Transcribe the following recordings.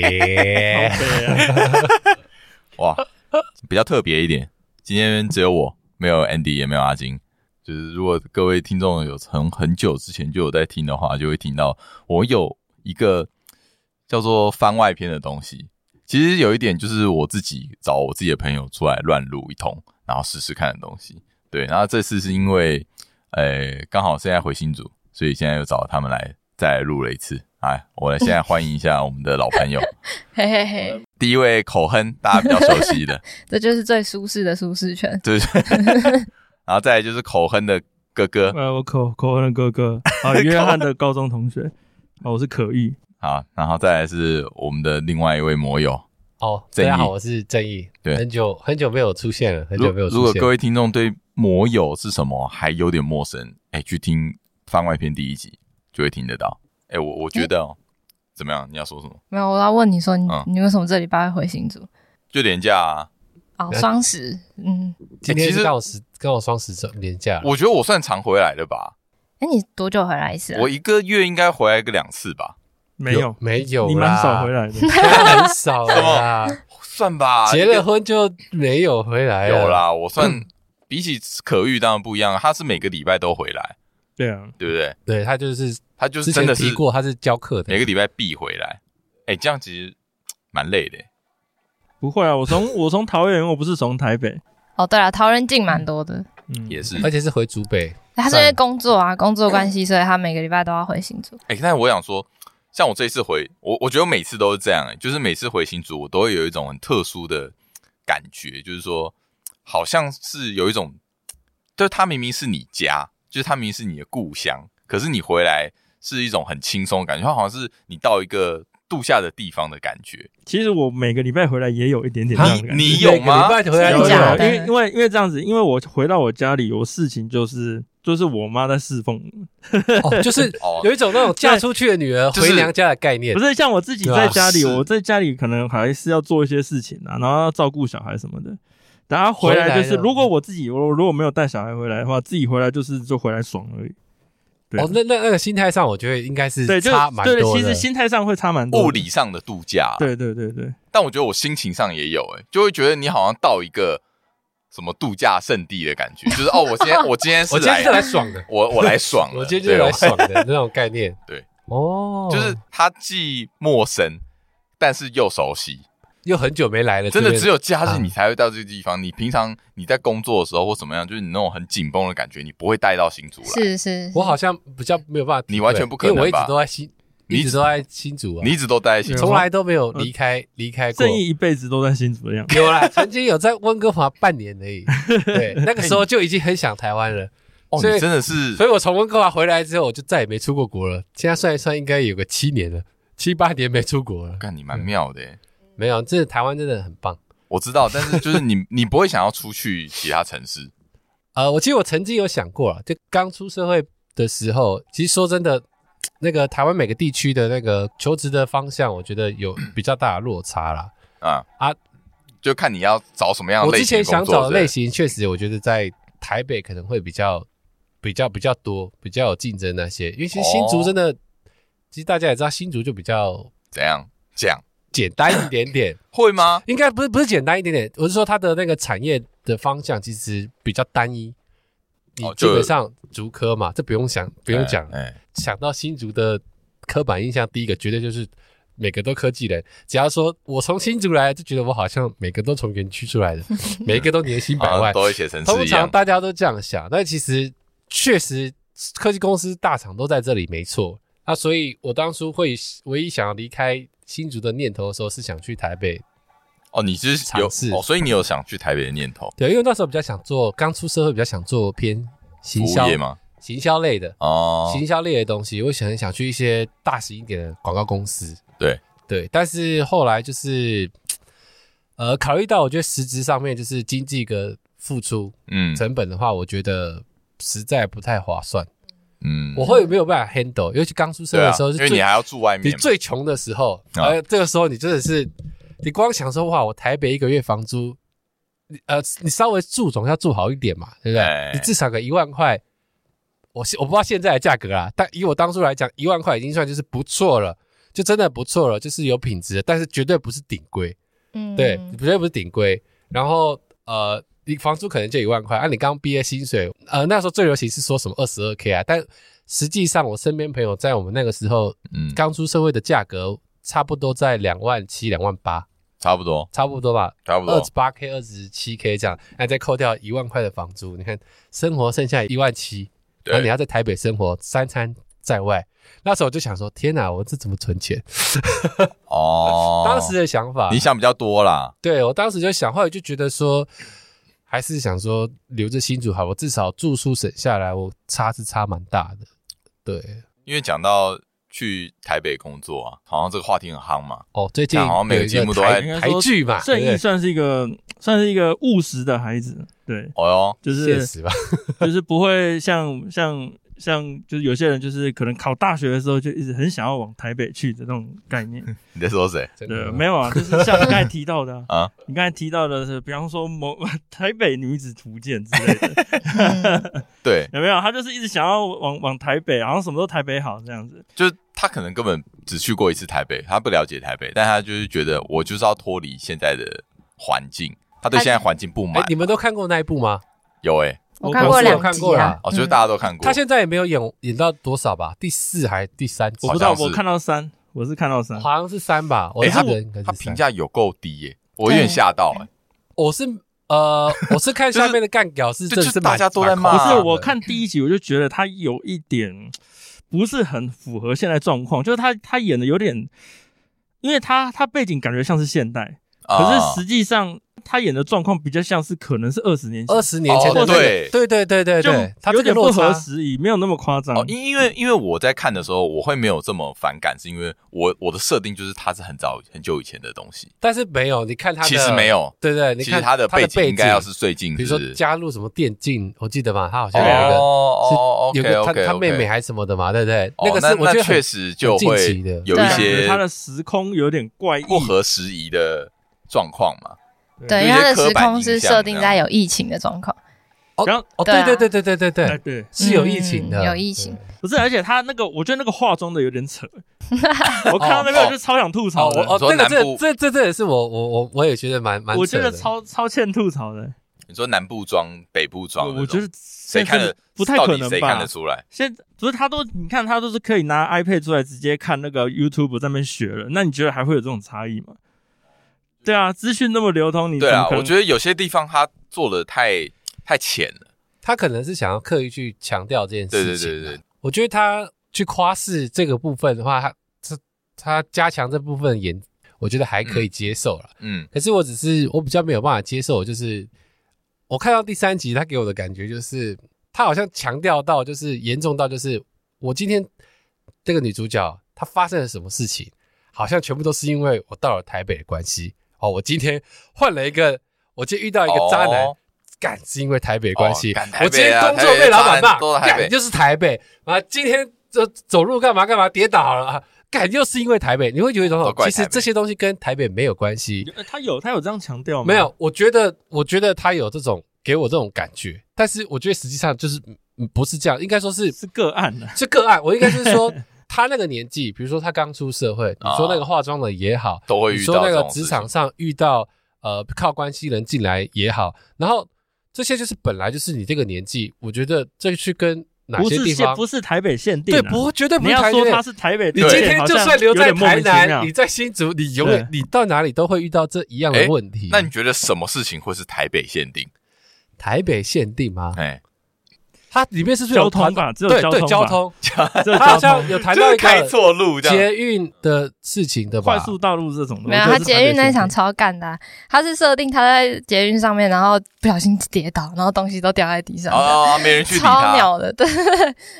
耶！哇，比较特别一点，今天只有我，没有 Andy，也没有阿金。就是如果各位听众有从很久之前就有在听的话，就会听到我有一个叫做番外篇的东西。其实有一点就是我自己找我自己的朋友出来乱录一通，然后试试看的东西。对，然后这次是因为，呃，刚好现在回新组，所以现在又找他们来再来录了一次。哎，我来现在欢迎一下我们的老朋友，嘿嘿嘿。第一位口哼，大家比较熟悉的，这就是最舒适的舒适圈。对。然后再来就是口哼的哥哥，呃，我口口哼的哥哥，啊，约翰的高中同学，啊，我是可意。好，然后再来是我们的另外一位魔友，哦，大家好，我是正义，对，很久很久没有出现了，很久没有出现。如果各位听众对魔友是什么还有点陌生，哎，去听番外篇第一集就会听得到。哎，我我觉得哦，怎么样？你要说什么？没有，我要问你说，你你为什么这礼拜会回新竹？就廉价啊。哦，双十，嗯，今天是刚好十，刚好双十周连假。我觉得我算常回来的吧。哎，你多久回来一次？我一个月应该回来个两次吧。没有，没有，你蛮少回来的，很少啦。算吧，结了婚就没有回来。有啦，我算比起可遇当然不一样，他是每个礼拜都回来。对啊，对不对？对，他就是他就是真的是过，他是教课的，每个礼拜必回来。哎，这样其实蛮累的。不会啊，我从 我从桃园，我不是从台北。哦，对了，桃园近蛮多的，嗯，也是，而且是回竹北。他是因为工作啊，工作关系，所以他每个礼拜都要回新竹。哎，但是我想说，像我这一次回，我我觉得我每次都是这样，哎，就是每次回新竹，我都会有一种很特殊的感觉，就是说，好像是有一种，就是他明明是你家，就是他明明是你的故乡，可是你回来是一种很轻松的感觉，它好像是你到一个。度假的地方的感觉，其实我每个礼拜回来也有一点点这样的感觉。你有吗？礼拜回来有，因为因为因为这样子，因为我回到我家里，有事情就是就是我妈在侍奉，哦，就是 有一种那种嫁出去的女儿回娘家的概念。不是像我自己在家里，我在家里可能还是要做一些事情啊，然后要照顾小孩什么的。等下回来就是，如果我自己我如果没有带小孩回来的话，自己回来就是就回来爽而已。哦，那那那个心态上，我觉得应该是差蛮多的。对，其实心态上会差蛮多。物理上的度假，对对对对。但我觉得我心情上也有，哎，就会觉得你好像到一个什么度假胜地的感觉，就是哦，我今天我今天是 来来爽的，我我来爽，我今天就是来爽的那种概念。对，哦，就是它既陌生，但是又熟悉。又很久没来了，真的只有假日你才会到这个地方。你平常你在工作的时候或怎么样，就是你那种很紧绷的感觉，你不会带到新竹来。是是，我好像比较没有办法，你完全不可能吧？因为我一直都在新，你一直都在新竹啊，你一直都待在新竹，从来都没有离开离开过。正义一辈子都在新竹的样子。有啦，曾经有在温哥华半年而已。对，那个时候就已经很想台湾了。哦，你真的是，所以我从温哥华回来之后，我就再也没出过国了。现在算一算，应该有个七年了，七八年没出国了。干，你蛮妙的耶。没有，这台湾真的很棒。我知道，但是就是你，你不会想要出去其他城市。呃，我其实我曾经有想过了，就刚出社会的时候，其实说真的，那个台湾每个地区的那个求职的方向，我觉得有 比较大的落差啦。啊啊，就看你要找什么样的类型。我之前想找的类型，确实我觉得在台北可能会比较比较比较多，比较有竞争那些。因为其实新竹真的，哦、其实大家也知道，新竹就比较怎样讲。简单一点点 会吗？应该不是不是简单一点点，我是说它的那个产业的方向其实比较单一。你基本上竹科嘛，这不用想，不用讲。哎，想到新竹的刻板印象，第一个绝对就是每个都科技人。只要说我从新竹来，就觉得我好像每个都从园区出来的，每一个都年薪百万，都会写成通常大家都这样想，但其实确实科技公司大厂都在这里，没错。那所以我当初会唯一想要离开。新竹的念头的时候是想去台北哦，你是有哦，所以你有想去台北的念头？对，因为那时候比较想做，刚出社会比较想做偏行销吗？行销类的哦，行销类的东西，我想想去一些大型一点的广告公司。对对，但是后来就是呃，考虑到我觉得实质上面就是经济的付出，嗯，成本的话，我觉得实在不太划算。嗯，我会没有办法 handle，尤其刚出生的时候，是因为你还要住外面，你最穷的时候，呃，这个时候你真的是，你光想说哇，我台北一个月房租，呃，你稍微住总要住好一点嘛，对不对？你至少个一万块，我我不知道现在的价格啊，但以我当初来讲，一万块已经算就是不错了，就真的不错了，就是有品质，但是绝对不是顶规。嗯，对，绝对不是顶规。然后呃，你房租可能就一万块，啊，你刚毕业薪水，呃，那时候最流行是说什么二十二 K 啊，但实际上我身边朋友在我们那个时候，嗯，刚出社会的价格差不多在两万七、两万八，差不多，差不多吧，差不多，二十八 K、二十七 K 这样，那再扣掉一万块的房租，你看生活剩下一万七，然后你要在台北生活，三餐在外。那时候我就想说，天哪，我这怎么存钱？哦，当时的想法，你想比较多啦。对，我当时就想，后来就觉得说，还是想说留着新竹好，我至少住宿省下来，我差是差蛮大的。对，因为讲到去台北工作啊，好像这个话题很夯嘛。哦，最近好像每个节目都在台剧嘛。正义算是一个算是一个务实的孩子，对，哦哟，就是现实吧，就是不会像像。像就是有些人就是可能考大学的时候就一直很想要往台北去的那种概念。你在说谁？对，没有啊，就是像你刚才提到的啊，你刚才提到的是，比方说某 台北女子图鉴之类的。对，有没有？他就是一直想要往往台北，然后什么都台北好这样子。就是他可能根本只去过一次台北，他不了解台北，但他就是觉得我就是要脱离现在的环境，他对现在环境不满。你们都看过那一部吗？有诶。我看过两集啊，我觉得大家都看过。他现在也没有演演到多少吧？第四还是第三集？我不知道，我看到三，我是看到三，好像是三吧。哎，他他评价有够低耶，我有点吓到哎。我是呃，我是看下面的干屌是，就是大家都在骂。不是，我看第一集我就觉得他有一点不是很符合现在状况，就是他他演的有点，因为他他背景感觉像是现代，可是实际上。他演的状况比较像是可能是二十年前，二十年前的对对对对对对，他有点不合时宜，没有那么夸张。因因为因为我在看的时候，我会没有这么反感，是因为我我的设定就是他是很早很久以前的东西。但是没有，你看他其实没有，对对，你看他的背景应该要是最近，比如说加入什么电竞，我记得嘛，他好像有一个是有个他他妹妹还是什么的嘛，对不对？那个是我觉得确实就会有一些他的时空有点怪异、不合时宜的状况嘛。对，因为它的时空是设定在有疫情的状况。然后哦，对对对对对对对，对是有疫情的，有疫情。不是，而且他那个，我觉得那个化妆的有点扯。我看到那个就超想吐槽。哦，这个这这这这也是我我我我也觉得蛮蛮，我觉得超超欠吐槽的。你说南部装北部装，我觉得谁看的不太可能吧？谁看得出来？现不是他都你看他都是可以拿 iPad 出来直接看那个 YouTube 在那边学了，那你觉得还会有这种差异吗？对啊，资讯那么流通，你对啊，我觉得有些地方他做的太太浅了，他可能是想要刻意去强调这件事情。对对对对，我觉得他去夸饰这个部分的话，他他他加强这部分演，我觉得还可以接受了。嗯，可是我只是我比较没有办法接受，就是我看到第三集，他给我的感觉就是他好像强调到，就是严重到就是我今天这个女主角她发生了什么事情，好像全部都是因为我到了台北的关系。哦，我今天换了一个，我今天遇到一个渣男，干、哦、是因为台北关系。哦啊、我今天工作被老板骂，干就是台北啊。今天走走路干嘛干嘛跌倒了，感又是因为台北。你会觉得说，其实这些东西跟台北没有关系。他有他有这样强调吗？没有，我觉得我觉得他有这种给我这种感觉，但是我觉得实际上就是不是这样，应该说是是个案的，是个案。我应该是说。他那个年纪，比如说他刚出社会，你说那个化妆的也好，都会遇到。你说那个职场上遇到呃靠关系人进来也好，然后这些就是本来就是你这个年纪，我觉得这去跟哪些地方不是台北限定，对，不绝对不是台北。你要说他是台北，你今天就算留在台南，你在新竹，你永远你到哪里都会遇到这一样的问题。那你觉得什么事情会是台北限定？台北限定吗？哎。它里面是不是有交通吧？对对，交通，它好像有谈到一个开错路捷运的事情的快速道路这种。没有，他捷运那一场超干的，他是设定他在捷运上面，然后不小心跌倒，然后东西都掉在地上。哦，没人去理他。超鸟的，对。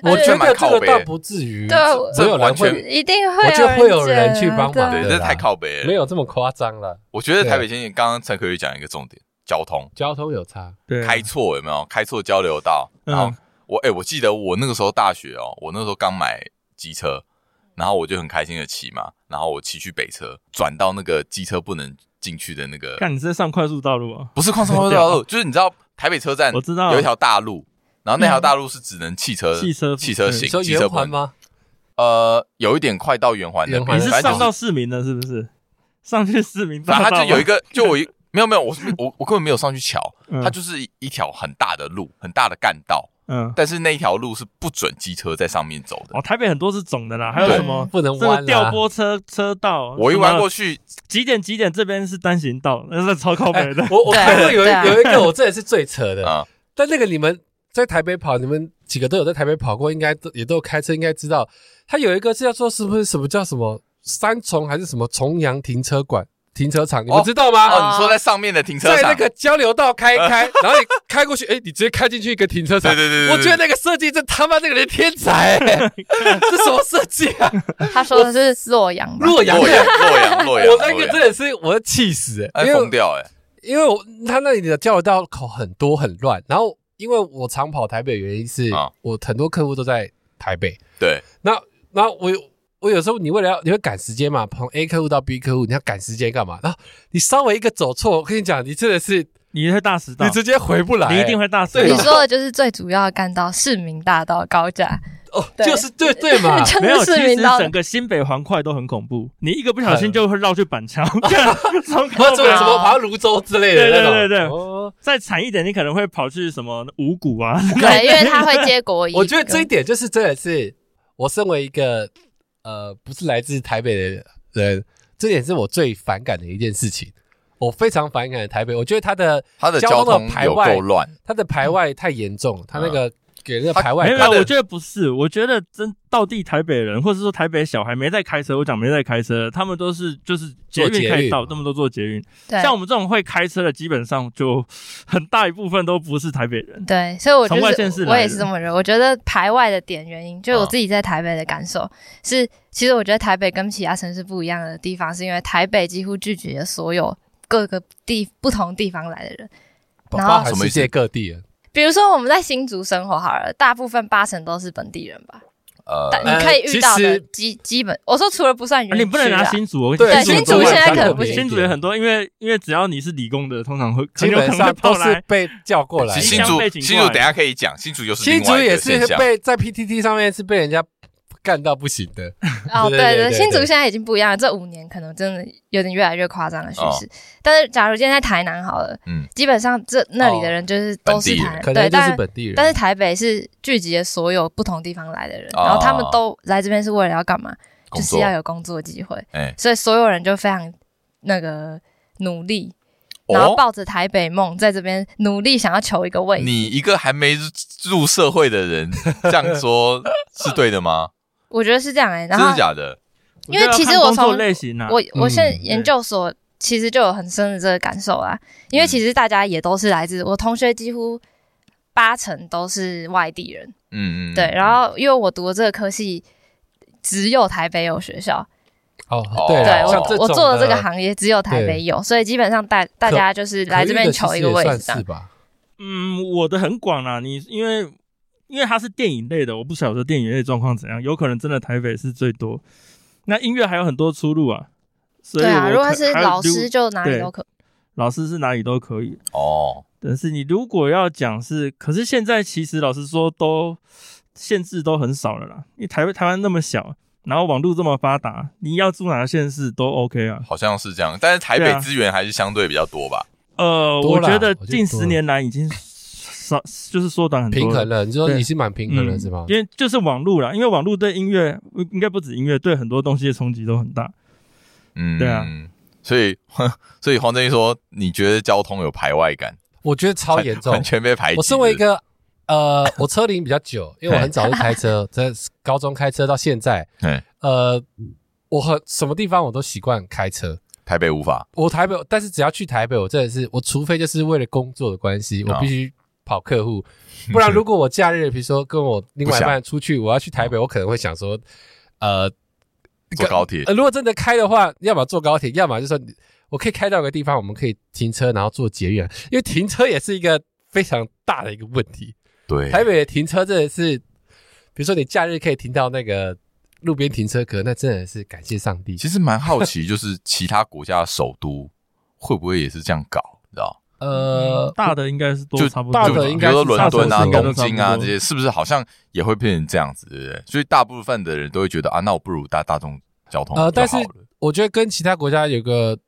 我觉得这个倒不至于，对，没有人会，一定会，我觉得会有人去帮忙。对，这太靠北了，没有这么夸张了。我觉得台北先生刚刚陈可玉讲一个重点，交通，交通有差，对，开错有没有？开错交流道，然后。我哎、欸，我记得我那个时候大学哦，我那时候刚买机车，然后我就很开心的骑嘛，然后我骑去北车，转到那个机车不能进去的那个。看你是在上快速道路啊？不是快速道路，就是你知道台北车站，我知道有一条大路，然后那条大路是只能汽车、汽车、汽车行、机车环吗？呃，有一点快到圆环那边，你是上到市民了是不是？上去市民大道，反正他就有一个，就我一没有没有，我是 我我根本没有上去瞧，它就是一一条很大的路，很大的干道。嗯，但是那一条路是不准机车在上面走的。哦，台北很多是总的啦，还有什么不能弯调拨车车道？我一弯过去，几点几点这边是单行道，那是超靠北的。我我看过有有一个，我这也是最扯的啊。但那个你们在台北跑，你们几个都有在台北跑过，应该都也都有开车，应该知道。它有一个是要做是不是什么叫什么三重还是什么重阳停车馆？停车场，你们知道吗？哦，你说在上面的停车场，在那个交流道开一开，然后你开过去，哎，你直接开进去一个停车场。对对对，我觉得那个设计，这他妈这个人天才，这什么设计啊？他说的是洛阳，洛阳，洛阳，洛阳。洛 阳我那个真的是，我要气死，哎，疯掉，哎，因为我他那里的交流道口很多很乱，然后因为我常跑台北，原因是我很多客户都在台北，对，那那我。我有时候你为了要你会赶时间嘛，从 A 客户到 B 客户，你要赶时间干嘛？然后你稍微一个走错，我跟你讲，你真的是你会大迟到，你直接回不来，你一定会大迟到。你说的就是最主要的干到市民大道高架。哦，就是对对嘛，没有，其实整个新北环块都很恐怖，你一个不小心就会绕去板桥，什么 什么跑到芦洲之类的，对对对。哦，再惨一点，你可能会跑去什么五股啊，对，因为他会接国一。我觉得这一点就是真的是我身为一个。呃，不是来自台北的人，这点是我最反感的一件事情。我非常反感台北，我觉得它的它的交通有够乱，它的排外太严重，它那个。给那个排外，没有，我觉得不是，我觉得真到地台北人，或者说台北小孩没在开车，我讲没在开车，他们都是就是捷运可以到，那么多坐捷运。对，像我们这种会开车的，基本上就很大一部分都不是台北人。对，所以我觉得我也是这么认为。我觉得排外的点原因，就我自己在台北的感受是，其实我觉得台北跟其他城市不一样的地方，是因为台北几乎拒绝了所有各个地不同地方来的人，然后世界各地人。比如说我们在新竹生活好了，大部分八成都是本地人吧。呃，你可以遇到的基基本，我说除了不算原，你不能拿新竹。对，新竹现在可能不行。新竹也很多，因为因为只要你是理工的，通常会基本上都是被叫过来。新竹新竹等下可以讲，新竹就是新竹也是被在 PTT 上面是被人家。干到不行的 哦，对对，新竹现在已经不一样了。这五年可能真的有点越来越夸张的趋势。但是，假如今天在台南好了，嗯，基本上这那里的人就是都是台南，对，但是本地人。但是台北是聚集了所有不同地方来的人，然后他们都来这边是为了要干嘛？就是要有工作机会。所以所有人就非常那个努力，然后抱着台北梦在这边努力想要求一个位置。你一个还没入社会的人这样说是对的吗？我觉得是这样哎、欸，然后真的假的？因为其实我从类型啊，我我现在研究所其实就有很深的这个感受啦。因为其实大家也都是来自我同学，几乎八成都是外地人。嗯嗯，对。然后因为我读的这个科系，只有台北有学校。哦，对，对我我做的这个行业只有台北有，所以基本上大大家就是来这边求一个位置，是吧？嗯，我的很广啊，你因为。因为它是电影类的，我不晓得电影类状况怎样，有可能真的台北是最多。那音乐还有很多出路啊，所以对啊，如果是老师就哪里都可，老师是哪里都可以哦。但是你如果要讲是，可是现在其实老实说都限制都很少了啦。因为台湾台湾那么小，然后网络这么发达，你要住哪个县市都 OK 啊。好像是这样，但是台北资源还是相对比较多吧？啊、呃，我觉得近十年来已经。少就是缩短很多，平衡了。你说你是蛮平衡的，是吗？因为就是网络啦，因为网络对音乐应该不止音乐，对很多东西的冲击都很大。嗯，对啊。所以，所以黄正义说，你觉得交通有排外感？我觉得超严重，完 全被排挤。我身为一个呃，我车龄比较久，因为我很早就开车，在高中开车到现在。呃，我很什么地方我都习惯开车。台北无法，我台北，但是只要去台北，我真的是，我除非就是为了工作的关系，我必须。跑客户，不然如果我假日，比如说跟我另外一半出去，我要去台北，我可能会想说，呃，坐高铁。呃，如果真的开的话，要么坐高铁，要么就是说我可以开到一个地方，我们可以停车，然后坐捷运，因为停车也是一个非常大的一个问题。对，台北的停车真的是，比如说你假日可以停到那个路边停车格，那真的是感谢上帝。其实蛮好奇，就是其他国家的首都会不会也是这样搞，你知道？呃，大的应该是多就差不多，大的应该是比如说伦敦啊、东京啊这些，是不是好像也会变成这样子，对不对？所以大部分的人都会觉得啊，那我不如搭大众交通。呃，但是我觉得跟其他国家有个，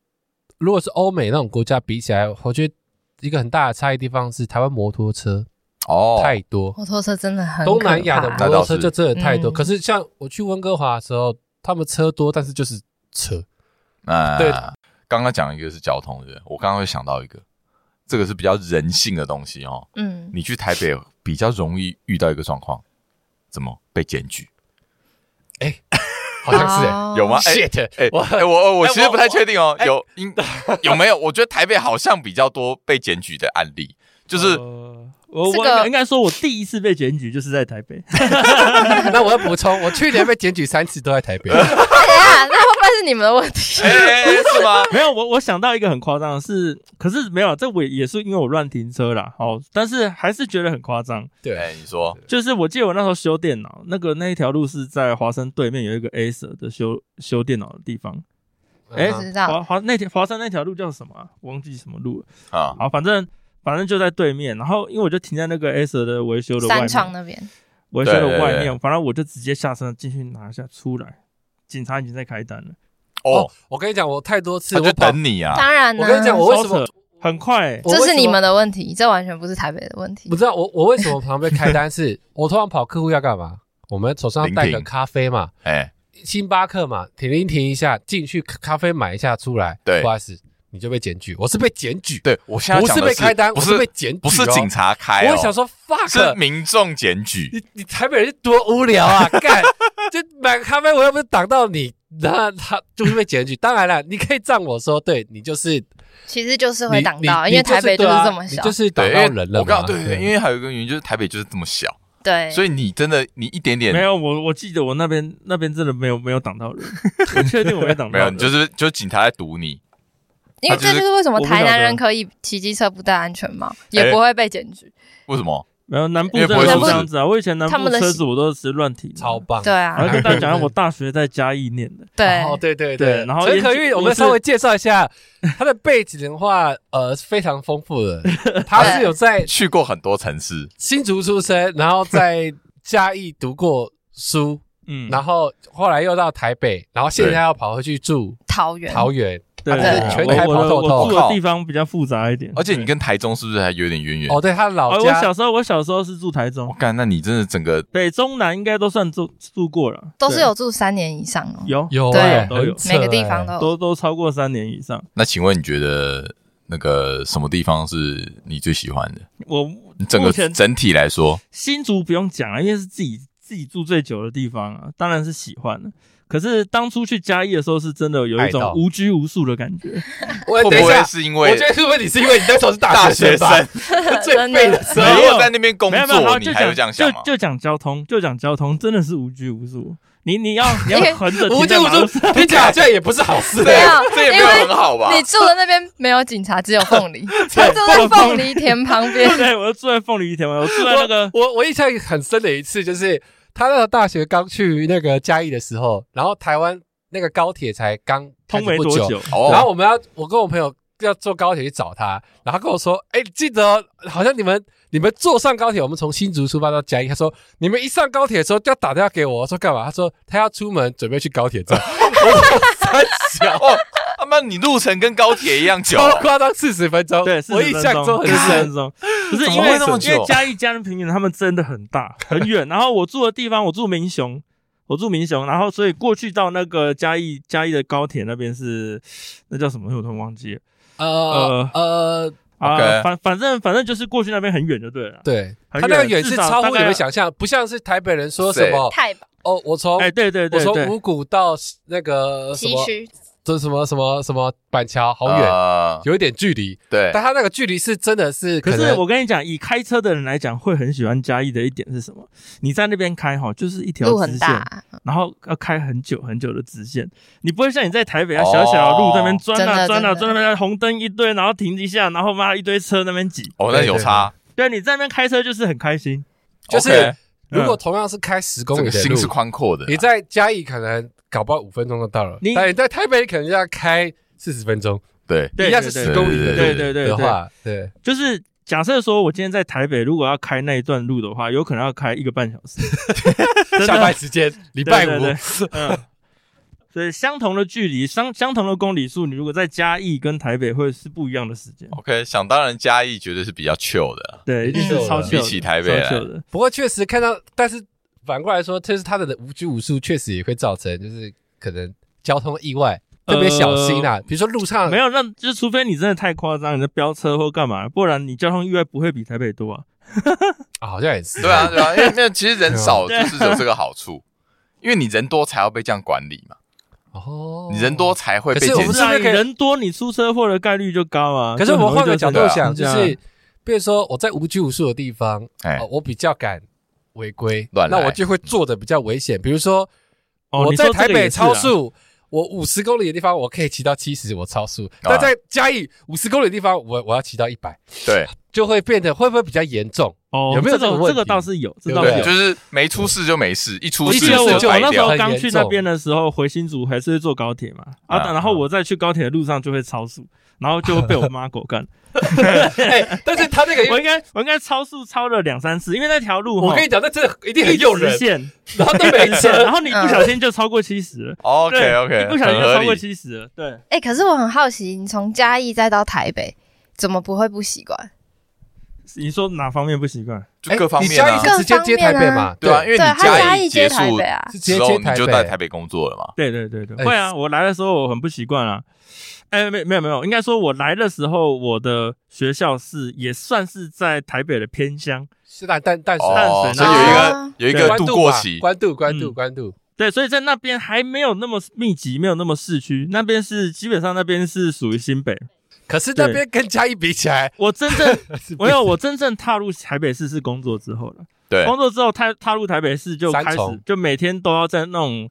如果是欧美那种国家比起来，我觉得一个很大的差异地方是台湾摩托车哦太多，摩托车真的很东南亚的摩托车就真的太多。可是像我去温哥华的时候，他们车多，但是就是车。啊，对，刚刚讲一个是交通对，我刚刚会想到一个。这个是比较人性的东西哦。嗯，你去台北比较容易遇到一个状况，怎么被检举？哎，好像是哎，有吗？哎，我我我其实不太确定哦，有应 有没有？我觉得台北好像比较多被检举的案例，就是我我应该说，我第一次被检举就是在台北。那我要补充，我去年被检举三次都在台北。是你们的问题，是吗？没有，我我想到一个很夸张的是，可是没有，这我也是因为我乱停车啦。好，但是还是觉得很夸张。对，你说，就是我记得我那时候修电脑，那个那一条路是在华山对面有一个 Acer 的修修电脑的地方。哎，华华那条华山那条路叫什么？忘记什么路了啊？好，反正反正就在对面。然后因为我就停在那个 Acer 的维修的外面，三创那边维修的外面，反正我就直接下车进去拿一下出来。警察已经在开单了。哦，我跟你讲，我太多次我就等你啊。当然，我跟你讲，我为什么很快？这是你们的问题，这完全不是台北的问题。不知道我我为什么旁边开单？是 我突然跑客户要干嘛？我们手上带个咖啡嘛，哎，星巴克嘛，停一停一下，进去咖啡买一下出来。对，不好意思，你就被检举。我是被检举。对，我现在不是被开单，我是被检举，不是警察开。我想说，fuck，是民众检举。你你台北人多无聊啊！干，就买个咖啡，我又不是挡到你。那他就是被检举，当然了，你可以仗我说，对你就是，其实就是会挡到，因为台北就是这么小，就是挡到人了嘛。对，因为还有一个原因就是台北就是这么小，对，所以你真的你一点点没有我，我记得我那边那边真的没有没有挡到人，我确定我没挡到，没有，就是就是警察在堵你，因为这就是为什么台南人可以骑机车不戴安全帽，也不会被检举，为什么？没有南部真的是这样子啊！我以前南部车子我都是乱停，超棒。对啊，然后跟大家讲一下，我大学在嘉义念的。对，哦，对对对。然后陈可玉，我们稍微介绍一下他的背景的话，呃，非常丰富的。他是有在去过很多城市，新竹出生，然后在嘉义读过书，嗯，然后后来又到台北，然后现在要跑回去住桃园，桃园。对，全台跑透透。我住的地方比较复杂一点，而且你跟台中是不是还有点渊源？哦，对，他老家。我小时候，我小时候是住台中。我干，那你真的整个北中南应该都算住住过了，都是有住三年以上哦。有有对都有，每个地方都都都超过三年以上。那请问你觉得那个什么地方是你最喜欢的？我整个整体来说，新竹不用讲了，因为是自己自己住最久的地方啊，当然是喜欢的。可是当初去嘉义的时候，是真的有一种无拘无束的感觉。会不会是因为？我觉得是问你是因为你那时候是大学生，最废的时候，没有在那边工作，你还有这样想吗？就讲交通，就讲交通，真的是无拘无束。你你要你要横着无拘无束，听起来这也不是好事。对啊，这也没有很好吧？你住的那边没有警察，只有凤梨，他住在凤梨田旁边。对，我就住在凤梨田，我住在那个。我我印象很深的一次就是。他那个大学刚去那个嘉义的时候，然后台湾那个高铁才刚通没多久，然后我们要我跟我朋友要坐高铁去找他，然后他跟我说：“哎，记得好像你们你们坐上高铁，我们从新竹出发到嘉义。”他说：“你们一上高铁的时候就要打电话给我，我说干嘛？”他说：“他要出门准备去高铁站。”三小。他妈，你路程跟高铁一样久，超夸张，四十分钟。对，我印象中很四十分钟。不是因为因为嘉义嘉义平原他们真的很大很远，然后我住的地方我住民雄，我住民雄，然后所以过去到那个嘉义嘉义的高铁那边是那叫什么？我突然忘记了。呃呃啊，反反正反正就是过去那边很远就对了。对，他那个远是超乎你们想象，不像是台北人说什么太哦，我从哎对对对，我从五股到那个什么。这什么什么什么板桥好远，呃、有一点距离。对，但他那个距离是真的是可。可是我跟你讲，以开车的人来讲，会很喜欢嘉义的一点是什么？你在那边开哈，就是一条直线，然后要开很久很久的直线。你不会像你在台北啊小小的路在那边钻啊钻啊钻那边红灯一堆，然后停一下，然后妈一堆车那边挤。哦，那有差。对，你在那边开车就是很开心。就是如果同样是开十公里的路，心是宽阔的。你在嘉义可能。搞不好五分钟就到了，你但你在台北可能要开四十分钟，对，一样是十公里的，对对对的话，对，就是假设说我今天在台北，如果要开那一段路的话，有可能要开一个半小时。下班时间，礼拜五。嗯。所以相同的距离，相相同的公里数，你如果在嘉义跟台北会是不一样的时间。OK，想当然嘉义绝对是比较 chill 的，对，一定是超 chill 比起台北来。不过确实看到，但是反过来说，就是他的无拘无束，确实也会造成就是可能交通意外特别小心啊。比如说路上没有，那就是除非你真的太夸张，你在飙车或干嘛，不然你交通意外不会比台北多啊。啊，好像也是。对啊，对啊，因为因为其实人少 就是有这个好处，因为你人多才要被这样管理嘛。哦，你人多才会被检查。人多，你出车祸的概率就高啊。可是我们换个角度想，就是，比如说我在无拘无束的地方，哎，我比较敢违规，那我就会做的比较危险。比如说，哦我在台北超速，我五十公里的地方我可以骑到七十，我超速；但在嘉义五十公里的地方，我我要骑到一百，对，就会变得会不会比较严重？哦，有没有这个？这个倒是有，这倒是有，就是没出事就没事，一出事就我我那时候刚去那边的时候，回新竹还是会坐高铁嘛，啊，然后我在去高铁的路上就会超速，然后就会被我妈狗干。但是他那个 我应该我应该超速超了两三次，因为那条路我跟你讲，那真的一定很诱人，然后都没线，然后你不小心就超过七十了。OK OK，不小心就超过七十了。对，哎，可是我很好奇，你从嘉义再到台北，怎么不会不习惯？你说哪方面不习惯？就各方面，你嘉义是直接接台北嘛？对啊，因为你嘉义结束之后你就在台北工作了嘛？对对对对，会啊！我来的时候我很不习惯啊。哎，没没有没有，应该说我来的时候，我的学校是也算是在台北的偏乡，是但但但是淡水，所以有一个有一个度过期，关渡关渡关渡。对，所以在那边还没有那么密集，没有那么市区，那边是基本上那边是属于新北。可是那边跟嘉义比起来，我真正 没有，我真正踏入台北市是工作之后了。对，工作之后踏踏入台北市就开始，就每天都要在那种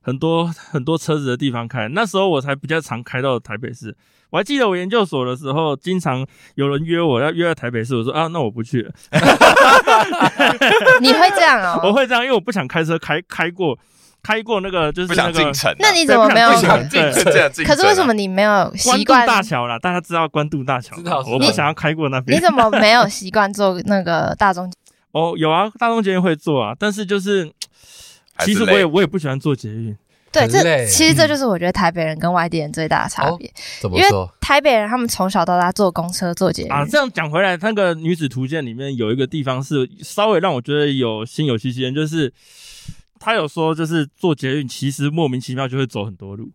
很多很多车子的地方开。那时候我才比较常开到台北市。我还记得我研究所的时候，经常有人约我要约在台北市，我说啊，那我不去了。你会这样哦？我会这样，因为我不想开车开开过。开过那个就是那个，那你怎么没有？对，可是为什么你没有习惯？关渡大桥啦，大家知道关渡大桥，我不想要开过那边。你怎么没有习惯坐那个大众？哦，有啊，大众捷运会坐啊，但是就是，其实我也我也不喜欢坐捷运。对，这其实这就是我觉得台北人跟外地人最大的差别。怎么说？因为台北人他们从小到大坐公车、坐捷运啊。这样讲回来，那个女子图鉴里面有一个地方是稍微让我觉得有心有戚戚，就是。他有说，就是坐捷运，其实莫名其妙就会走很多路。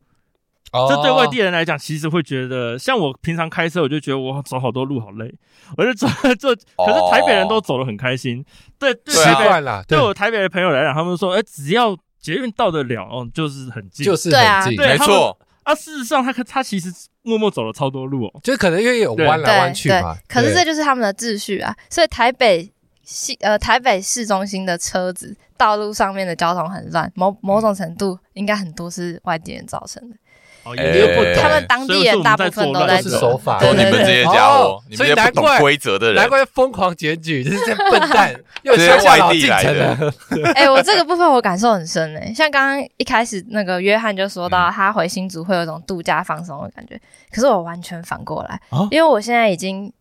哦，这对外地人来讲，其实会觉得，像我平常开车，我就觉得我走好多路好累，我就走 坐。可是台北人都走得很开心。对，习惯了。对我台北的朋友来讲，他们说，哎，只要捷运到得了，哦，就是很近，就是很近，没错。啊，事实上，他他其实默默走了超多路哦，就可能因为有弯来弯去嘛。可是这就是他们的秩序啊，所以台北。西呃，台北市中心的车子，道路上面的交通很乱，某某种程度应该很多是外地人造成的。哦，也不，他们当地人大部分都在守法，都你们这些家伙，所以难怪规则的人，难怪疯狂检举，就是这笨蛋，又是外地来的。哎，我这个部分我感受很深诶，像刚刚一开始那个约翰就说到，他回新竹会有一种度假放松的感觉，可是我完全反过来，因为我现在已经。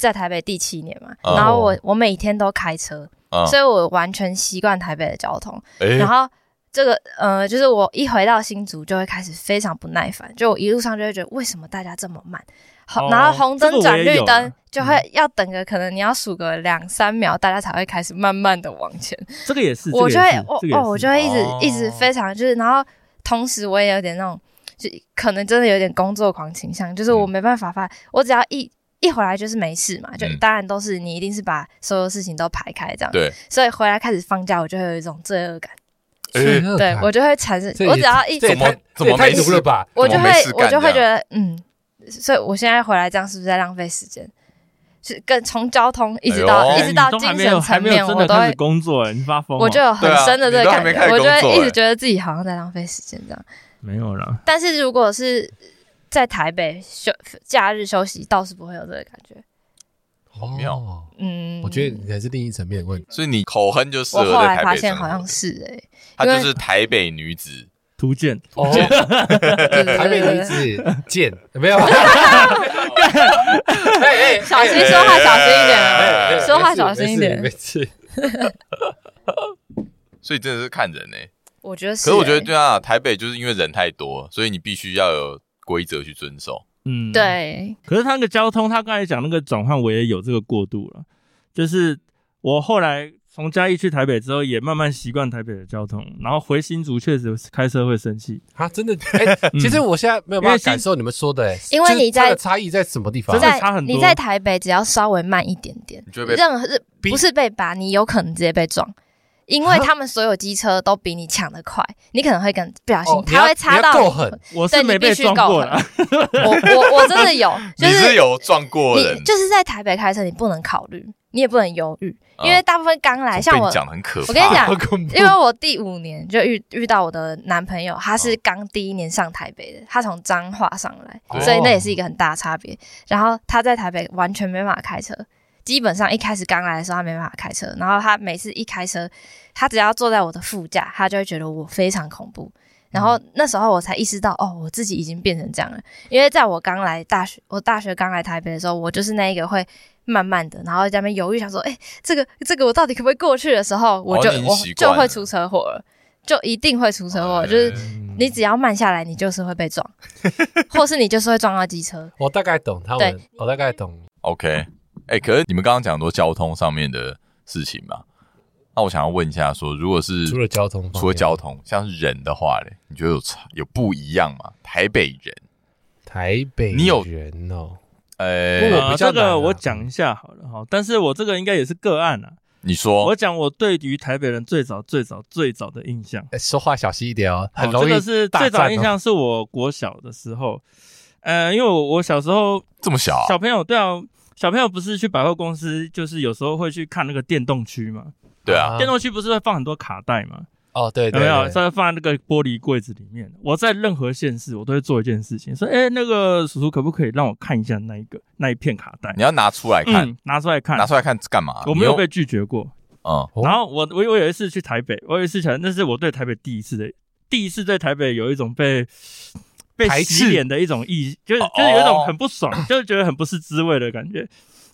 在台北第七年嘛，然后我我每天都开车，所以我完全习惯台北的交通。然后这个呃，就是我一回到新竹就会开始非常不耐烦，就我一路上就会觉得为什么大家这么慢，然后红灯转绿灯就会要等个可能你要数个两三秒，大家才会开始慢慢的往前。这个也是，我就会哦，我就会一直一直非常就是，然后同时我也有点那种，就可能真的有点工作狂倾向，就是我没办法发，我只要一。一回来就是没事嘛，就当然都是你一定是把所有事情都排开这样，对，所以回来开始放假，我就会有一种罪恶感，对，我就会产生，我只要一怎么怎么没事了吧，我就会我就会觉得嗯，所以我现在回来这样是不是在浪费时间？是跟从交通一直到一直到精神层面，我都会工作，你发疯，我就有很深的这个感觉，我就会一直觉得自己好像在浪费时间这样，没有了。但是如果是。在台北休假日休息倒是不会有这个感觉，好妙。嗯，我觉得你还是另一层面问题。所以你口哼就适合在台北。我后来发现好像是哎，她就是台北女子图鉴，图鉴，台北女子见 没有？小心说话，小心一点，说话小心一点，没事。所以真的是看人呢，我觉得是。可是我觉得对啊，台北就是因为人太多，所以你必须要有规则去遵守。嗯，对。可是他那个交通，他刚才讲那个转换，我也有这个过渡了，就是我后来。从嘉义去台北之后，也慢慢习惯台北的交通，然后回新竹确实开车会生气啊！真的，哎、欸，其实我现在没有办法感受你们说的、欸，因为你在差异在什么地方？在你在台北，只要稍微慢一点点，任何不是被拔，你有可能直接被撞，因为他们所有机车都比你抢得快，你可能会跟不小心，他会擦到。够狠，我是没被撞过了。我我我真的有，就是你是有撞过人，就是在台北开车，你不能考虑，你也不能犹豫。因为大部分刚来，像我，我跟你讲，因为我第五年就遇遇到我的男朋友，他是刚第一年上台北的，他从彰化上来，所以那也是一个很大差别。然后他在台北完全没办法开车，基本上一开始刚来的时候他没办法开车，然后他每次一开车，他只要坐在我的副驾，他就会觉得我非常恐怖。然后那时候我才意识到，哦，我自己已经变成这样了。因为在我刚来大学，我大学刚来台北的时候，我就是那一个会。慢慢的，然后在那边犹豫，想说，哎，这个这个我到底可不可以过去的时候，我就我就会出车祸了，就一定会出车祸。就是你只要慢下来，你就是会被撞，或是你就是会撞到机车。我大概懂他们，我大概懂。OK，哎，可是你们刚刚讲很多交通上面的事情嘛，那我想要问一下，说如果是除了交通，除了交通，像是人的话嘞，你觉得有差有不一样吗？台北人，台北你有人哦。呃、啊，这个我讲一下好了哈，但是我这个应该也是个案啊。你说，我讲我对于台北人最早最早最早的印象。欸、说话小心一点哦，很容易、哦。这个是最早印象是我国小的时候，呃，因为我我小时候这么小、啊，小朋友对啊，小朋友不是去百货公司，就是有时候会去看那个电动区嘛。对啊，电动区不是会放很多卡带吗？哦，对，对，有没有在放在那个玻璃柜子里面？我在任何县市，我都会做一件事情，说，哎，那个叔叔可不可以让我看一下那一个那一片卡带？你要拿出来看，拿出来看，拿出来看干嘛？我没有被拒绝过。嗯，然后我我我有一次去台北，我有一次想，那是我对台北第一次的，第一次在台北有一种被被洗脸的一种意，就是就是有一种很不爽，就是觉得很不是滋味的感觉。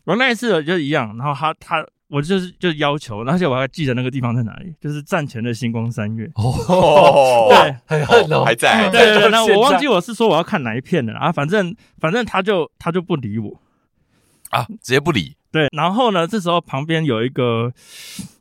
我那一次就一样，然后他他。我就是就要求，而且我还记得那个地方在哪里，就是站前的星光三月。哦，对，很恨哦，还在。对对对，那我忘记我是说我要看哪一片了啊，反正反正他就他就不理我啊，直接不理。对，然后呢，这时候旁边有一个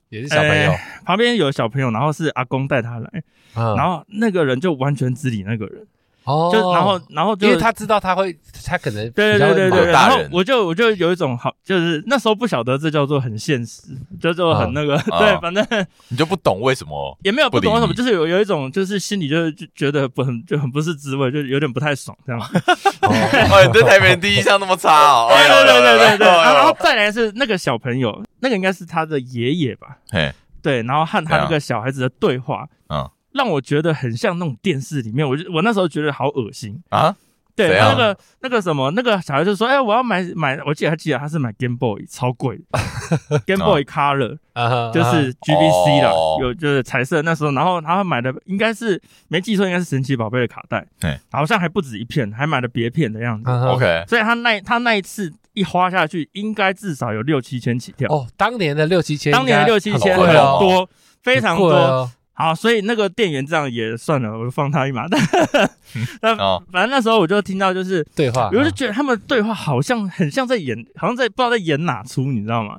也是小朋友，旁边有小朋友，然后是阿公带他来，然后那个人就完全只理那个人。哦，就然后然后就因为他知道他会，他可能对对对对对，然后我就我就有一种好，就是那时候不晓得这叫做很现实，叫做很那个，对，反正你就不懂为什么，也没有不懂为什么，就是有有一种就是心里就是就觉得不很就很不是滋味，就有点不太爽这样。哦，你对台北人第一印象那么差哦？对对对对对对，然后再来是那个小朋友，那个应该是他的爷爷吧？嘿，对，然后和他那个小孩子的对话，嗯。让我觉得很像那种电视里面，我就我那时候觉得好恶心啊！对，样那个那个什么，那个小孩就说：“哎、欸，我要买买，我记得还记得他是买 Game Boy，超贵，Game Boy Color，、uh huh, 就是 GBC 啦，uh huh. 有就是彩色那时候，然后他买的应该是没记错，应该是神奇宝贝的卡带，对.好像还不止一片，还买了别片的样子。Uh huh. OK，所以他那他那一次一花下去，应该至少有六七千起跳。哦，当年的六七千，当年的六七千很多，非常多。好，所以那个店员这样也算了，我就放他一马。但 那反正那时候我就听到就是对话，我就觉得他们对话好像很像在演，好像在不知道在演哪出，你知道吗？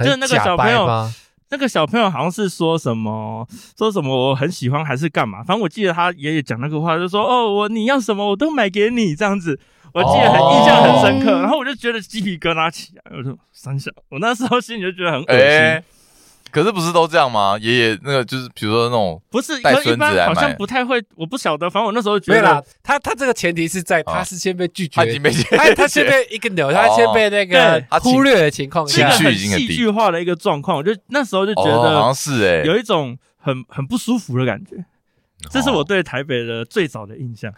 就是那个小朋友，那个小朋友好像是说什么说什么我很喜欢还是干嘛？反正我记得他爷爷讲那个话，就说哦，我你要什么我都买给你这样子，我记得很印象很深刻。然后我就觉得鸡皮疙瘩起来，我就三小，我那时候心里就觉得很恶心。可是不是都这样吗？爷爷那个就是，比如说那种不是带孙子来，好像不太会，我不晓得。反正我那时候觉得，没啦，他他这个前提是在他是先被拒绝，他已经被他他先被一个扭，他先被那个忽略的情况下，情绪已经戏剧化的一个状况。我就那时候就觉得好像是哎，有一种很很不舒服的感觉。这是我对台北的最早的印象。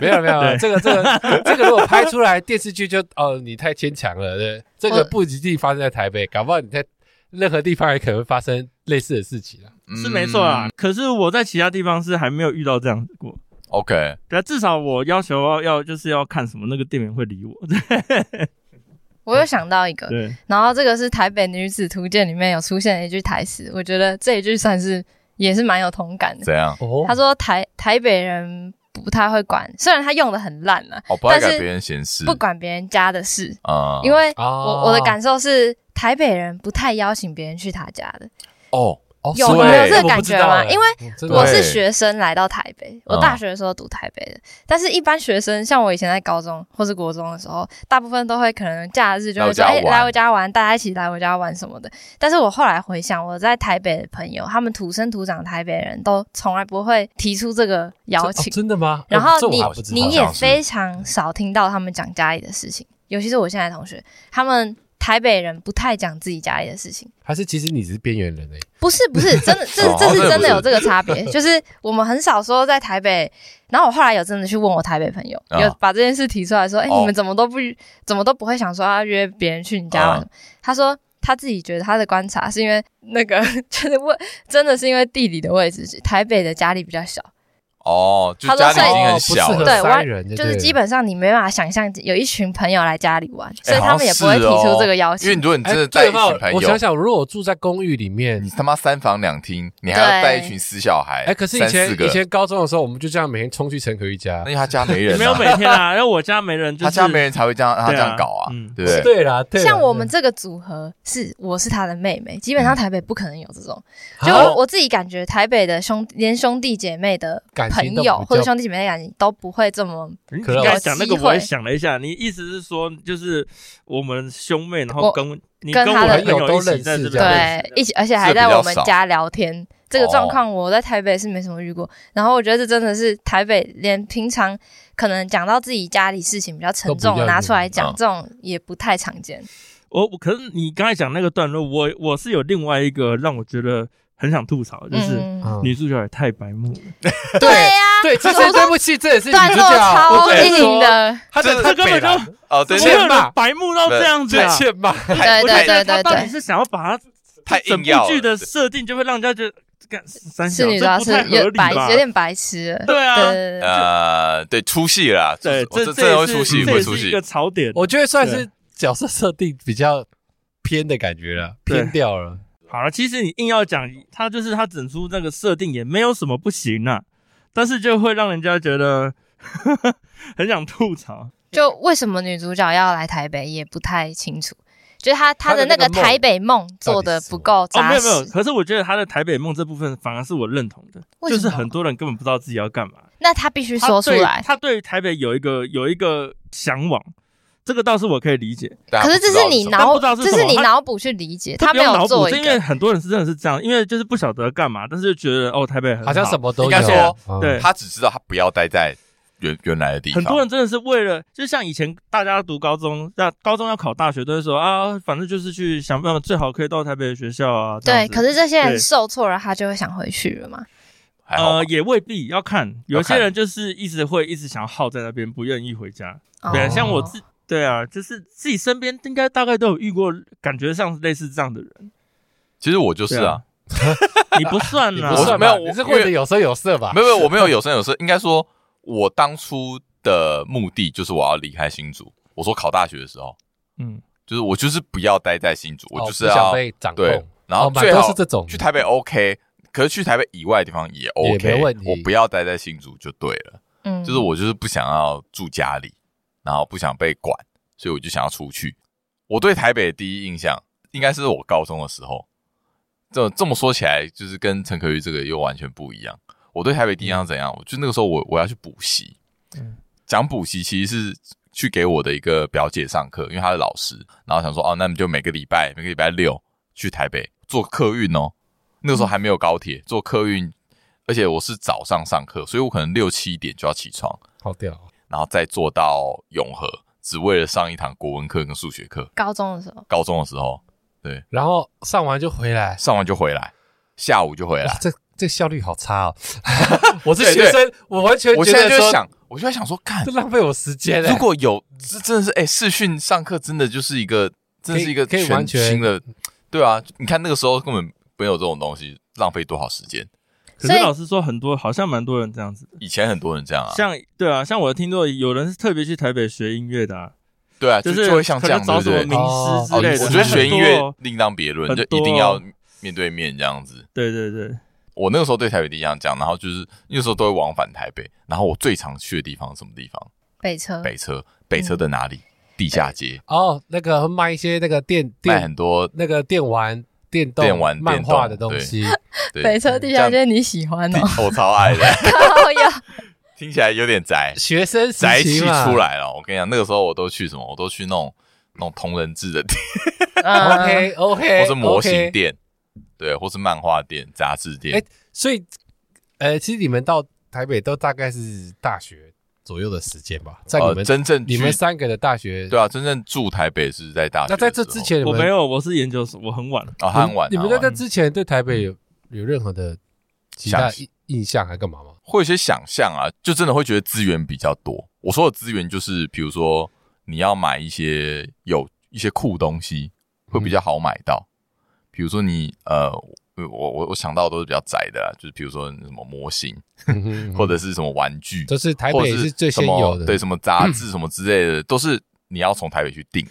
没 有没有，这个这个这个如果拍出来电视剧就哦，你太牵强了。对，这个不一定发生在台北，搞不好你在。任何地方也可能会发生类似的事情啊，是没错啊。可是我在其他地方是还没有遇到这样子过。OK，对啊，至少我要求要要就是要看什么，那个店员会理我。我又想到一个，对，然后这个是《台北女子图鉴》里面有出现的一句台词，我觉得这一句算是也是蛮有同感的。怎样？他说台台北人不太会管，虽然他用的很烂了，哦，不爱管别人闲事，不管别人家的事啊，因为我我的感受是台北人不太邀请别人去他家的哦。有没有这个感觉吗？因为我是学生来到台北，我大学的时候读台北的。但是，一般学生像我以前在高中或是国中的时候，大部分都会可能假日就会说：“哎，来我家玩，大家一起来我家玩什么的。”但是我后来回想，我在台北的朋友，他们土生土长台北人都从来不会提出这个邀请。真的吗？然后你你也非常少听到他们讲家里的事情，尤其是我现在同学，他们。台北人不太讲自己家里的事情，还是其实你是边缘人欸？不是不是，真的这这是真的有这个差别，就是我们很少说在台北。然后我后来有真的去问我台北朋友，有把这件事提出来说：“哎，你们怎么都不怎么都不会想说要约别人去你家玩？”他说他自己觉得他的观察是因为那个 就是问，真的是因为地理的位置，台北的家里比较小。哦，就家里已经很小了，对，我就是基本上你没办法想象有一群朋友来家里玩，所以他们也不会提出这个要求。因为如果你真的带一群朋友，我想想，如果我住在公寓里面，你他妈三房两厅，你还要带一群死小孩，哎，可是以前以前高中的时候，我们就这样每天冲去陈可玉家，因为他家没人，没有每天啊，因为我家没人，他家没人才会这样让他这样搞啊，对不对？对啦，像我们这个组合是我是他的妹妹，基本上台北不可能有这种，就我我自己感觉台北的兄连兄弟姐妹的朋友或者兄弟。姐妹感情都不会这么。你刚才讲那个，我也想了一下，你意思是说，就是我们兄妹，然后跟你跟我朋友都认识，对，一起，而且还在我们家聊天。这个状况我在台北是没什么遇过。然后我觉得这真的是台北，连平常可能讲到自己家里事情比较沉重拿出来讲，这种也不太常见。我我可是你刚才讲那个段落，我我是有另外一个让我觉得。很想吐槽，就是女主角也太白目了。对呀，对，其实对不起，这也是女主角超硬的。他这根本就哦，对，欠骂，白目到这样子啊，欠骂。对对对对对，到底是想要把他太整部剧的设定就会让人家觉得干三小，这不太合理吧？有点白痴。对啊，呃，对，出戏了。对，这这会出戏，会出戏。一个槽点，我觉得算是角色设定比较偏的感觉了，偏掉了。好了，其实你硬要讲，他就是他整出那个设定也没有什么不行啊，但是就会让人家觉得呵呵 很想吐槽。就为什么女主角要来台北也不太清楚，就是他他的那个台北梦做的不够扎实。哦，没有没有，可是我觉得她的台北梦这部分反而是我认同的，就是很多人根本不知道自己要干嘛。那她必须说出来，他对台北有一个有一个向往。这个倒是我可以理解，可是这是你脑，这是你脑补去理解，他没有脑补，因为很多人是真的是这样，因为就是不晓得干嘛，但是就觉得哦，台北好像什么都有。应该说，对，他只知道他不要待在原原来的地方。很多人真的是为了，就像以前大家读高中，那高中要考大学，都会说啊，反正就是去想办法，最好可以到台北的学校啊。对，可是这些人受挫了，他就会想回去了嘛？呃，也未必要看，有些人就是一直会一直想要耗在那边，不愿意回家。对，像我自。对啊，就是自己身边应该大概都有遇过，感觉像类似这样的人。其实我就是啊，你不算啊，我没有，我是混得有声有色吧？没有没有，我没有有声有色。应该说，我当初的目的就是我要离开新竹。我说考大学的时候，嗯，就是我就是不要待在新竹，我就是要被掌控。对，然后最好是这种去台北 OK，可是去台北以外的地方也 OK，没问题。我不要待在新竹就对了。嗯，就是我就是不想要住家里。然后不想被管，所以我就想要出去。我对台北的第一印象，应该是我高中的时候。这这么说起来，就是跟陈可玉这个又完全不一样。我对台北第一印象怎样？嗯、就那个时候我，我我要去补习。嗯，讲补习其实是去给我的一个表姐上课，因为她是老师。然后想说，哦，那你就每个礼拜每个礼拜六去台北坐客运哦。那个时候还没有高铁，坐客运，而且我是早上上课，所以我可能六七点就要起床。好屌。然后再做到永和，只为了上一堂国文课跟数学课。高中的时候，高中的时候，对，然后上完就回来，上完就回来，下午就回来。这这效率好差哦！我是学生，我完全，我现在就想，我就在想说，干，这浪费我时间。如果有，这真的是，哎，视讯上课真的就是一个，真的是一个全新的对啊，你看那个时候根本没有这种东西，浪费多少时间。可是老师说，很多好像蛮多人这样子。以前很多人这样啊，像对啊，像我听说有人是特别去台北学音乐的啊。对啊，就是就会像这样，找什么名师之类的。我觉得学音乐另当别论，就一定要面对面这样子。对对对，我那个时候对台北第一样讲，然后就是那个时候都会往返台北，然后我最常去的地方是什么地方？北车。北车，北车的哪里？地下街。哦，那个卖一些那个电卖很多那个电玩、电动、电玩、漫画的东西。北车地下街你喜欢哦？我超爱的。听起来有点宅，学生宅气出来了。我跟你讲，那个时候我都去什么？我都去那种那种同人志的店，OK OK，或是模型店，对，或是漫画店、杂志店。哎，所以，呃，其实你们到台北都大概是大学左右的时间吧？在你们真正你们三个的大学，对啊，真正住台北是在大学。那在这之前，我没有，我是研究所，我很晚啊，很晚。你们在这之前对台北有有任何的其他印印象还干嘛吗？会有些想象啊，就真的会觉得资源比较多。我说的资源就是，比如说你要买一些有一些酷东西，会比较好买到。比如说你呃，我我我想到的都是比较窄的啦，就是比如说什么模型，或者是什么玩具，都是台北是最先有的。对，什么杂志什么之类的，都是你要从台北去订。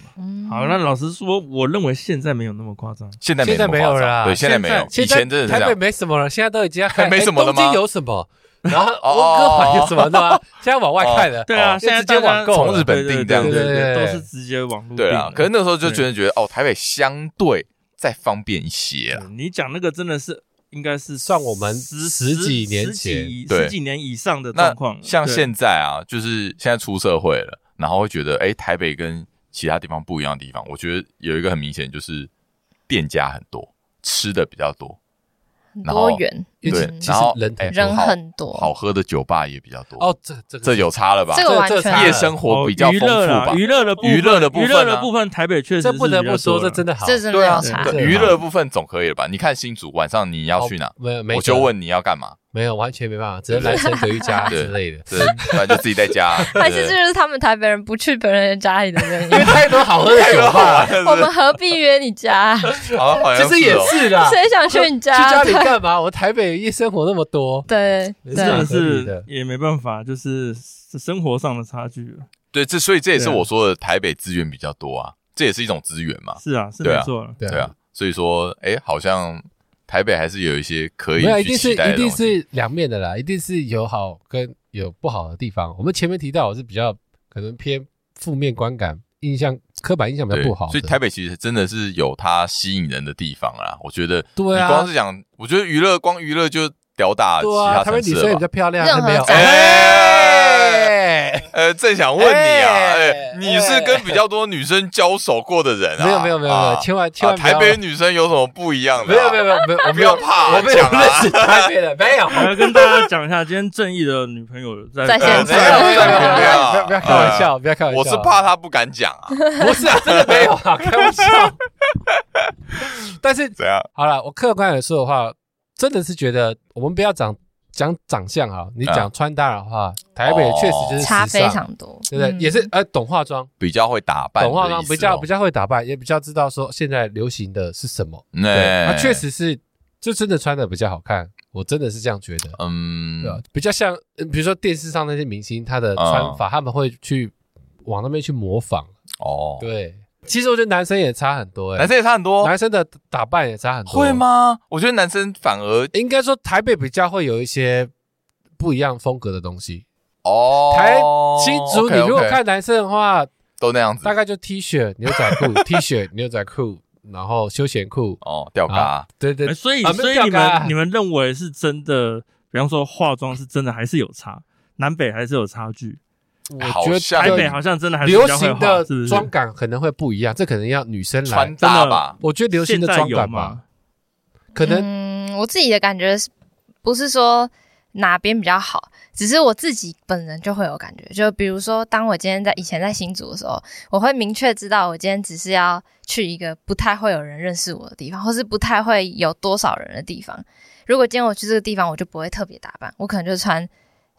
好，那老实说，我认为现在没有那么夸张。现在现在没有了，对，现在没有。以前真的是台北没什么了，现在都已经还 没什么了吗？东京有什么？然后温哥华有什么的吗？现在往外看了，对啊，现在直接网购，从日本订这样子，都是直接网络。对啊，可是那时候就觉得觉得哦，台北相对再方便一些啊。你讲那个真的是应该是算我们十十几年前，十几年以上的状况。像现在啊，就是现在出社会了，然后会觉得哎，台北跟其他地方不一样的地方，我觉得有一个很明显就是店家很多，吃的比较多。多元，对，然后人人很多，好喝的酒吧也比较多。哦，这这这有差了吧？这个完全夜生活比较丰富吧？娱乐的娱乐的部分，娱乐的部分，台北确实这不得不说，这真的好，这真的有差。娱乐部分总可以了吧？你看新竹晚上你要去哪？没，没有，我就问你要干嘛？没有，完全没办法，只能男生回家之类的，对，不然就自己在家。还是这就是他们台北人不去别人家里的原 因？因为太多好喝的酒吧，我们何必约你家？其实也是的，谁想去你家？去家里干嘛？我台北夜生活那么多，对，真的是也没办法，就是生活上的差距了。对，这所以这也是我说的台北资源比较多啊，这也是一种资源嘛。是啊，是没错，对啊，所以说，哎，好像。台北还是有一些可以没有，一定是一定是两面的啦，一定是有好跟有不好的地方。我们前面提到我是比较可能偏负面观感、印象刻板印象比较不好，所以台北其实真的是有它吸引人的地方啦。我觉得，对啊，光是讲，我觉得娱乐光娱乐就吊打其他城市了。台北女生也比较漂亮，没有。呃，正想问你啊，哎，你是跟比较多女生交手过的人啊？没有没有没有没有，千万千万台北女生有什么不一样的？没有没有没有没有，我不要怕，我没有认识台北的，没有。我要跟大家讲一下，今天正义的女朋友在在现场，不要不要不要开玩笑，不要开玩笑，我是怕她不敢讲啊，不是啊，真的没有啊，开玩笑。但是怎样？好了，我客观来说的话，真的是觉得我们不要长。讲长相啊，你讲穿搭的话，台北确实就是差非常多，对不对？也是呃，懂化妆，比较会打扮，懂化妆比较比较会打扮，也比较知道说现在流行的是什么。对，他确实是就真的穿的比较好看，我真的是这样觉得。嗯，对？比较像比如说电视上那些明星，他的穿法他们会去往那边去模仿。哦，对。其实我觉得男生也差很多，哎，男生也差很多，男生的打扮也差很多，会吗？我觉得男生反而应该说台北比较会有一些不一样风格的东西哦。台新竹，你如果看男生的话，都那样子，大概就 T 恤、牛仔裤、T 恤、牛仔裤，然后休闲裤哦，吊嘎，对对。所以所以你们你们认为是真的？比方说化妆是真的还是有差？南北还是有差距？我觉得台北好像真的还流行的妆感可能会不一样，这可能要女生来穿搭吧。我觉得流行的妆感吧，可能嗯，我自己的感觉是不是说哪边比较好，只是我自己本人就会有感觉。就比如说，当我今天在以前在新竹的时候，我会明确知道我今天只是要去一个不太会有人认识我的地方，或是不太会有多少人的地方。如果今天我去这个地方，我就不会特别打扮，我可能就穿。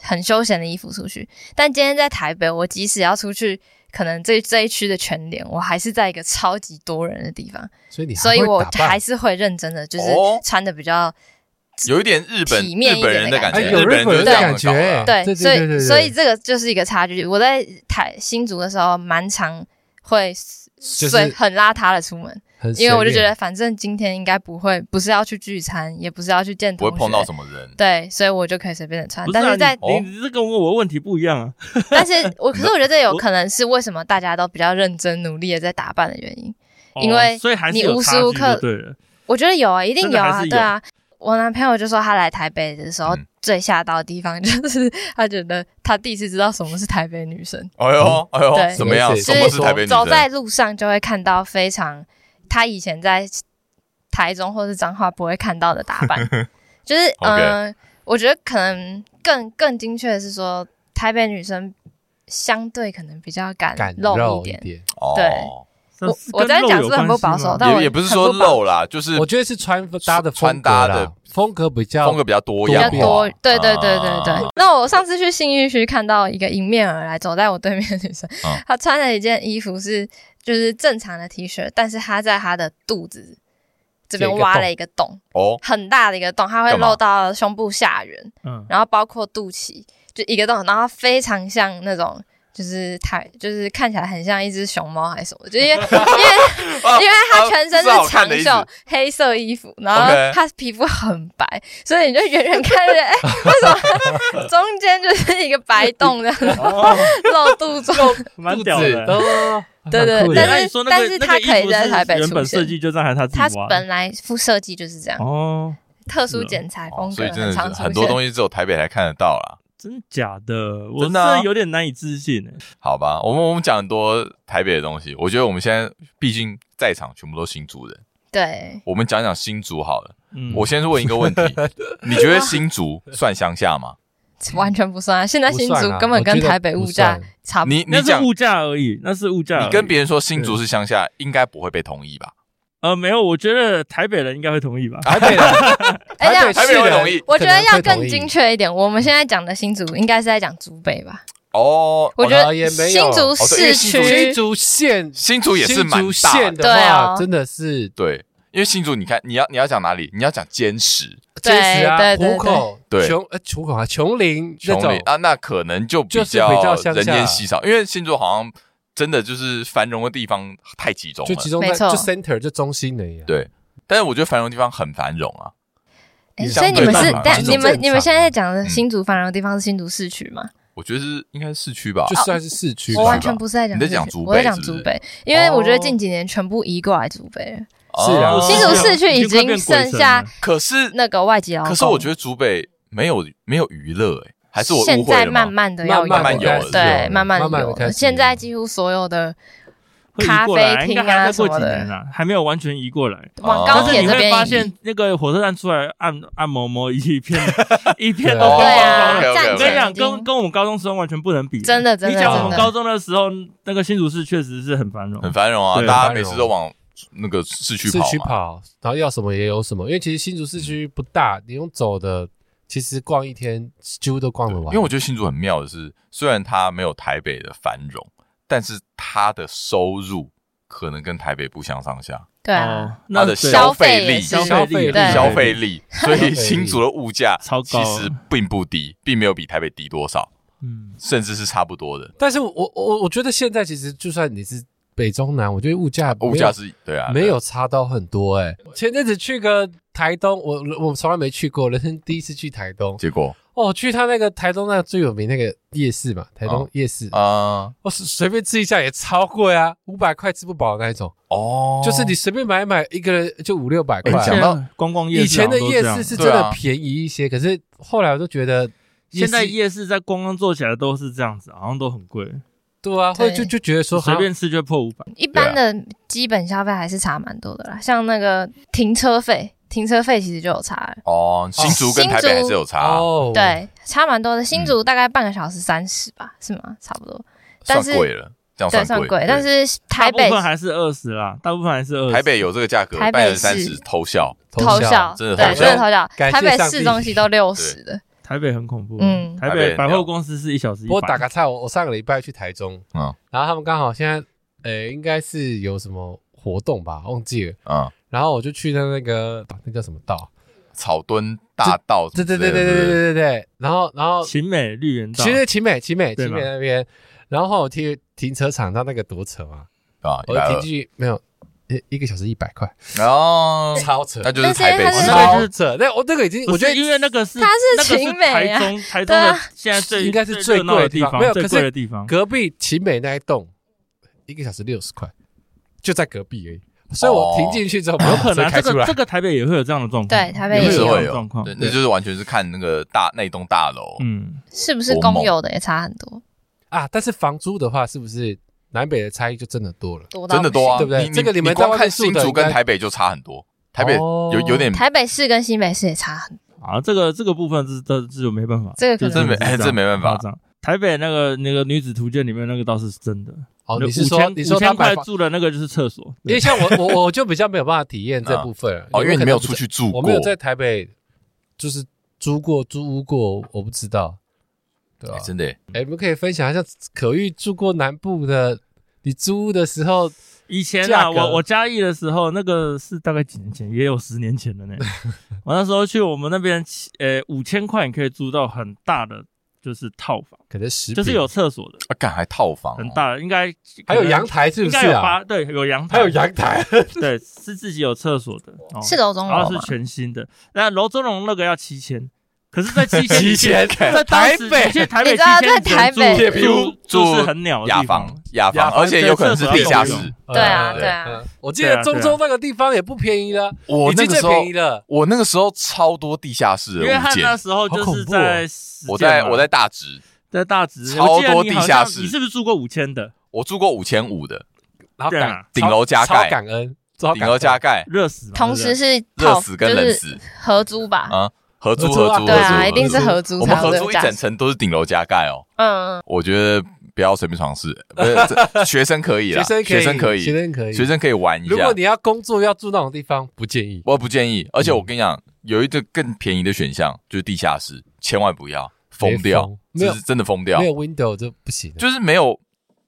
很休闲的衣服出去，但今天在台北，我即使要出去，可能这这一区的全脸，我还是在一个超级多人的地方，所以你所以我还是会认真的，就是穿的比较有一点日本体面一点的感觉，有日本人的感觉，对，所以所以这个就是一个差距。我在台新竹的时候，蛮常会所以很邋遢的出门。因为我就觉得，反正今天应该不会，不是要去聚餐，也不是要去见同学，不会碰到什么人，对，所以我就可以随便的穿。是啊、但是在你，你这跟我的问题不一样啊。但是我可是我觉得这有 可能是为什么大家都比较认真努力的在打扮的原因，哦、因为所以还是你无时无刻对，我觉得有啊，一定有啊，有对啊。我男朋友就说他来台北的时候、嗯、最吓到的地方就是他觉得他第一次知道什么是台北女生。哎呦哎呦，对，怎么样？什么是台北女生？走在路上就会看到非常。他以前在台中或是彰化不会看到的打扮，就是嗯，我觉得可能更更精确的是说，台北女生相对可能比较敢露一点。对，我我在讲是很不保守，但也也不是说露啦，就是我觉得是穿搭的穿搭的风格比较风格比较多样，比较多。对对对对对。那我上次去信义区看到一个迎面而来走在我对面的女生，她穿了一件衣服是。就是正常的 T 恤，但是他在他的肚子这边挖了一个洞，哦，很大的一个洞，他会露到胸部下缘，嗯，然后包括肚脐，就一个洞，然后非常像那种。就是太，就是看起来很像一只熊猫还是什么？就因为 因为 因为他全身是长袖黑色衣服，然后他皮肤很白，所以你就远远看着，哎，为什么 中间就是一个白洞这样 露肚子，蛮屌的。对对，但是但是他可以在台北出现。原本设计就在他自己。他本来副设计就是这样哦，特殊剪裁风格，所以真的是很多东西只有台北才看得到啦。真假的，我真的有点难以置信诶。好吧，我们我们讲很多台北的东西，我觉得我们现在毕竟在场全部都新竹人，对，我们讲讲新竹好了。嗯，我先问一个问题，你觉得新竹算乡下吗？完全不算啊，现在新竹根本跟台北物价差不多。你你讲物价而已，那是物价。你跟别人说新竹是乡下，应该不会被同意吧？呃，没有，我觉得台北人应该会同意吧。台北人，哎，台北人会同意。我觉得要更精确一点，我们现在讲的新竹应该是在讲竹北吧？哦，我觉得新竹市区、新竹县、新竹也是蛮大的话，真的是对。因为新竹，你看，你要你要讲哪里？你要讲坚石、坚石啊，虎口、对，琼呃，虎口啊，琼林、琼林啊，那可能就比较人烟稀少，因为新竹好像。真的就是繁荣的地方太集中了，就集中在就 center 就中心的一样。对，但是我觉得繁荣地方很繁荣啊。所以你们是，但你们你们现在在讲的新竹繁荣的地方是新竹市区吗？我觉得是应该是市区吧，就算是市区。我完全不是在讲，你在讲竹北，我在讲竹北，因为我觉得近几年全部移过来竹北了。是啊，新竹市区已经剩下，可是那个外籍劳工。可是我觉得竹北没有没有娱乐哎。还是我现在慢慢的要慢慢有，对，慢慢有。现在几乎所有的咖啡厅啊什么的，还没有完全移过来。往高铁这边，发现那个火车站出来按按摩摩一片 一片的对啊，我跟你讲，跟跟我们高中时候完全不能比。真的真的，你讲我们高中的时候，那个新竹市确实是很繁荣，很繁荣啊！大家每次都往那个市区跑市区跑，然后要什么也有什么。因为其实新竹市区不大，你用走的。其实逛一天几乎都逛得完，因为我觉得新竹很妙的是，虽然它没有台北的繁荣，但是它的收入可能跟台北不相上下。对啊，它的消费力、消费力、消费力，所以新竹的物价超高，其实并不低，并没有比台北低多少，嗯，甚至是差不多的。但是我我我觉得现在其实就算你是。北中南，我觉得物价物价是对啊，没有差到很多哎。前阵子去个台东，我我从来没去过，人生第一次去台东，结果哦，去他那个台东那个最有名那个夜市嘛，台东夜市。啊，我随便吃一下也超贵啊，五百块吃不饱的那一种。哦，就是你随便买一买一个人就五六百块。讲到观光夜市，以前的夜市是真的便宜一些，可是后来我都觉得现在夜市在观光做起来都是这样子，好像都很贵。对啊，或者就就觉得说随便吃就破五百。一般的基本消费还是差蛮多的啦，像那个停车费，停车费其实就有差哦。新竹跟台北还是有差哦，对，差蛮多的。新竹大概半个小时三十吧，是吗？差不多。但是贵了，这样算贵。但是台北还是二十啦，大部分还是二十。台北有这个价格，台北三十偷笑，偷笑，真的对，真的偷笑。台北市东西都六十的。台北很恐怖。嗯，台北百货公司是一小时。我打个岔，我我上个礼拜去台中，嗯，然后他们刚好现在，诶，应该是有什么活动吧，忘记了，嗯，然后我就去的那个那叫什么道？草墩大道。对对对对对对对对。然后然后勤美绿园道，其实勤美勤美勤美那边，然后我停停车场到那个多扯嘛，啊，我停进去没有。一一个小时一百块，哦，超扯，那就是台北那就是扯。那我那个已经，我觉得因为那个是它是勤美台中，台中的现在最应该是最贵的地方，没有最贵的地方。隔壁勤美那一栋，一个小时六十块，就在隔壁而已。所以我停进去之后，有可能这个这个台北也会有这样的状况，对，台北也是会有状况。对，那就是完全是看那个大那栋大楼，嗯，是不是公有的也差很多啊？但是房租的话，是不是？南北的差异就真的多了，真的多啊，对不对？这个你们光看新竹跟台北就差很多，台北有有点，台北市跟新北市也差很多啊。这个这个部分是这这就没办法，这个这没这没办法。台北那个那个女子图鉴里面那个倒是真的。哦，你是说你说五千块住的那个就是厕所？因为像我我我就比较没有办法体验这部分哦，因为你没有出去住过，我没有在台北就是租过租屋过，我不知道，对吧？真的，哎，我们可以分享一下可玉住过南部的。你租屋的时候，以前啊，我我嘉义的时候，那个是大概几年前，也有十年前的呢。我那时候去我们那边，呃，五千块你可以租到很大的，就是套房，可能十，就是有厕所的。啊，干还套房，很大，应该还有阳台，是不是啊？对，有阳台，还有阳台，对，是自己有厕所的，是楼中楼，然后是全新的。那楼中楼那个要七千。可是，在七七千，在台北，其实台北在台北住住是很鸟的雅房，雅房，而且有可能是地下室。对啊，对啊。我记得中州那个地方也不便宜了，我那个时候便宜了。我那个时候超多地下室，因为他那时候就是在，我在我在大直，在大直超多地下室。你是不是住过五千的？我住过五千五的，然后顶楼加盖，感恩，顶楼加盖，热死，同时是热死跟冷死。合租吧？啊。合租合租，对啊，一定是合租。我们合租一整层都是顶楼加盖哦。嗯，我觉得不要随便尝试，不是 学生可以啦，学生可以，学生可以，学生可以玩一下。如果你要工作要住那种地方，不建议，我不建议。而且我跟你讲，有一个更便宜的选项，就是地下室，千万不要疯掉，这是真的疯掉。没有 window 就不行，就是没有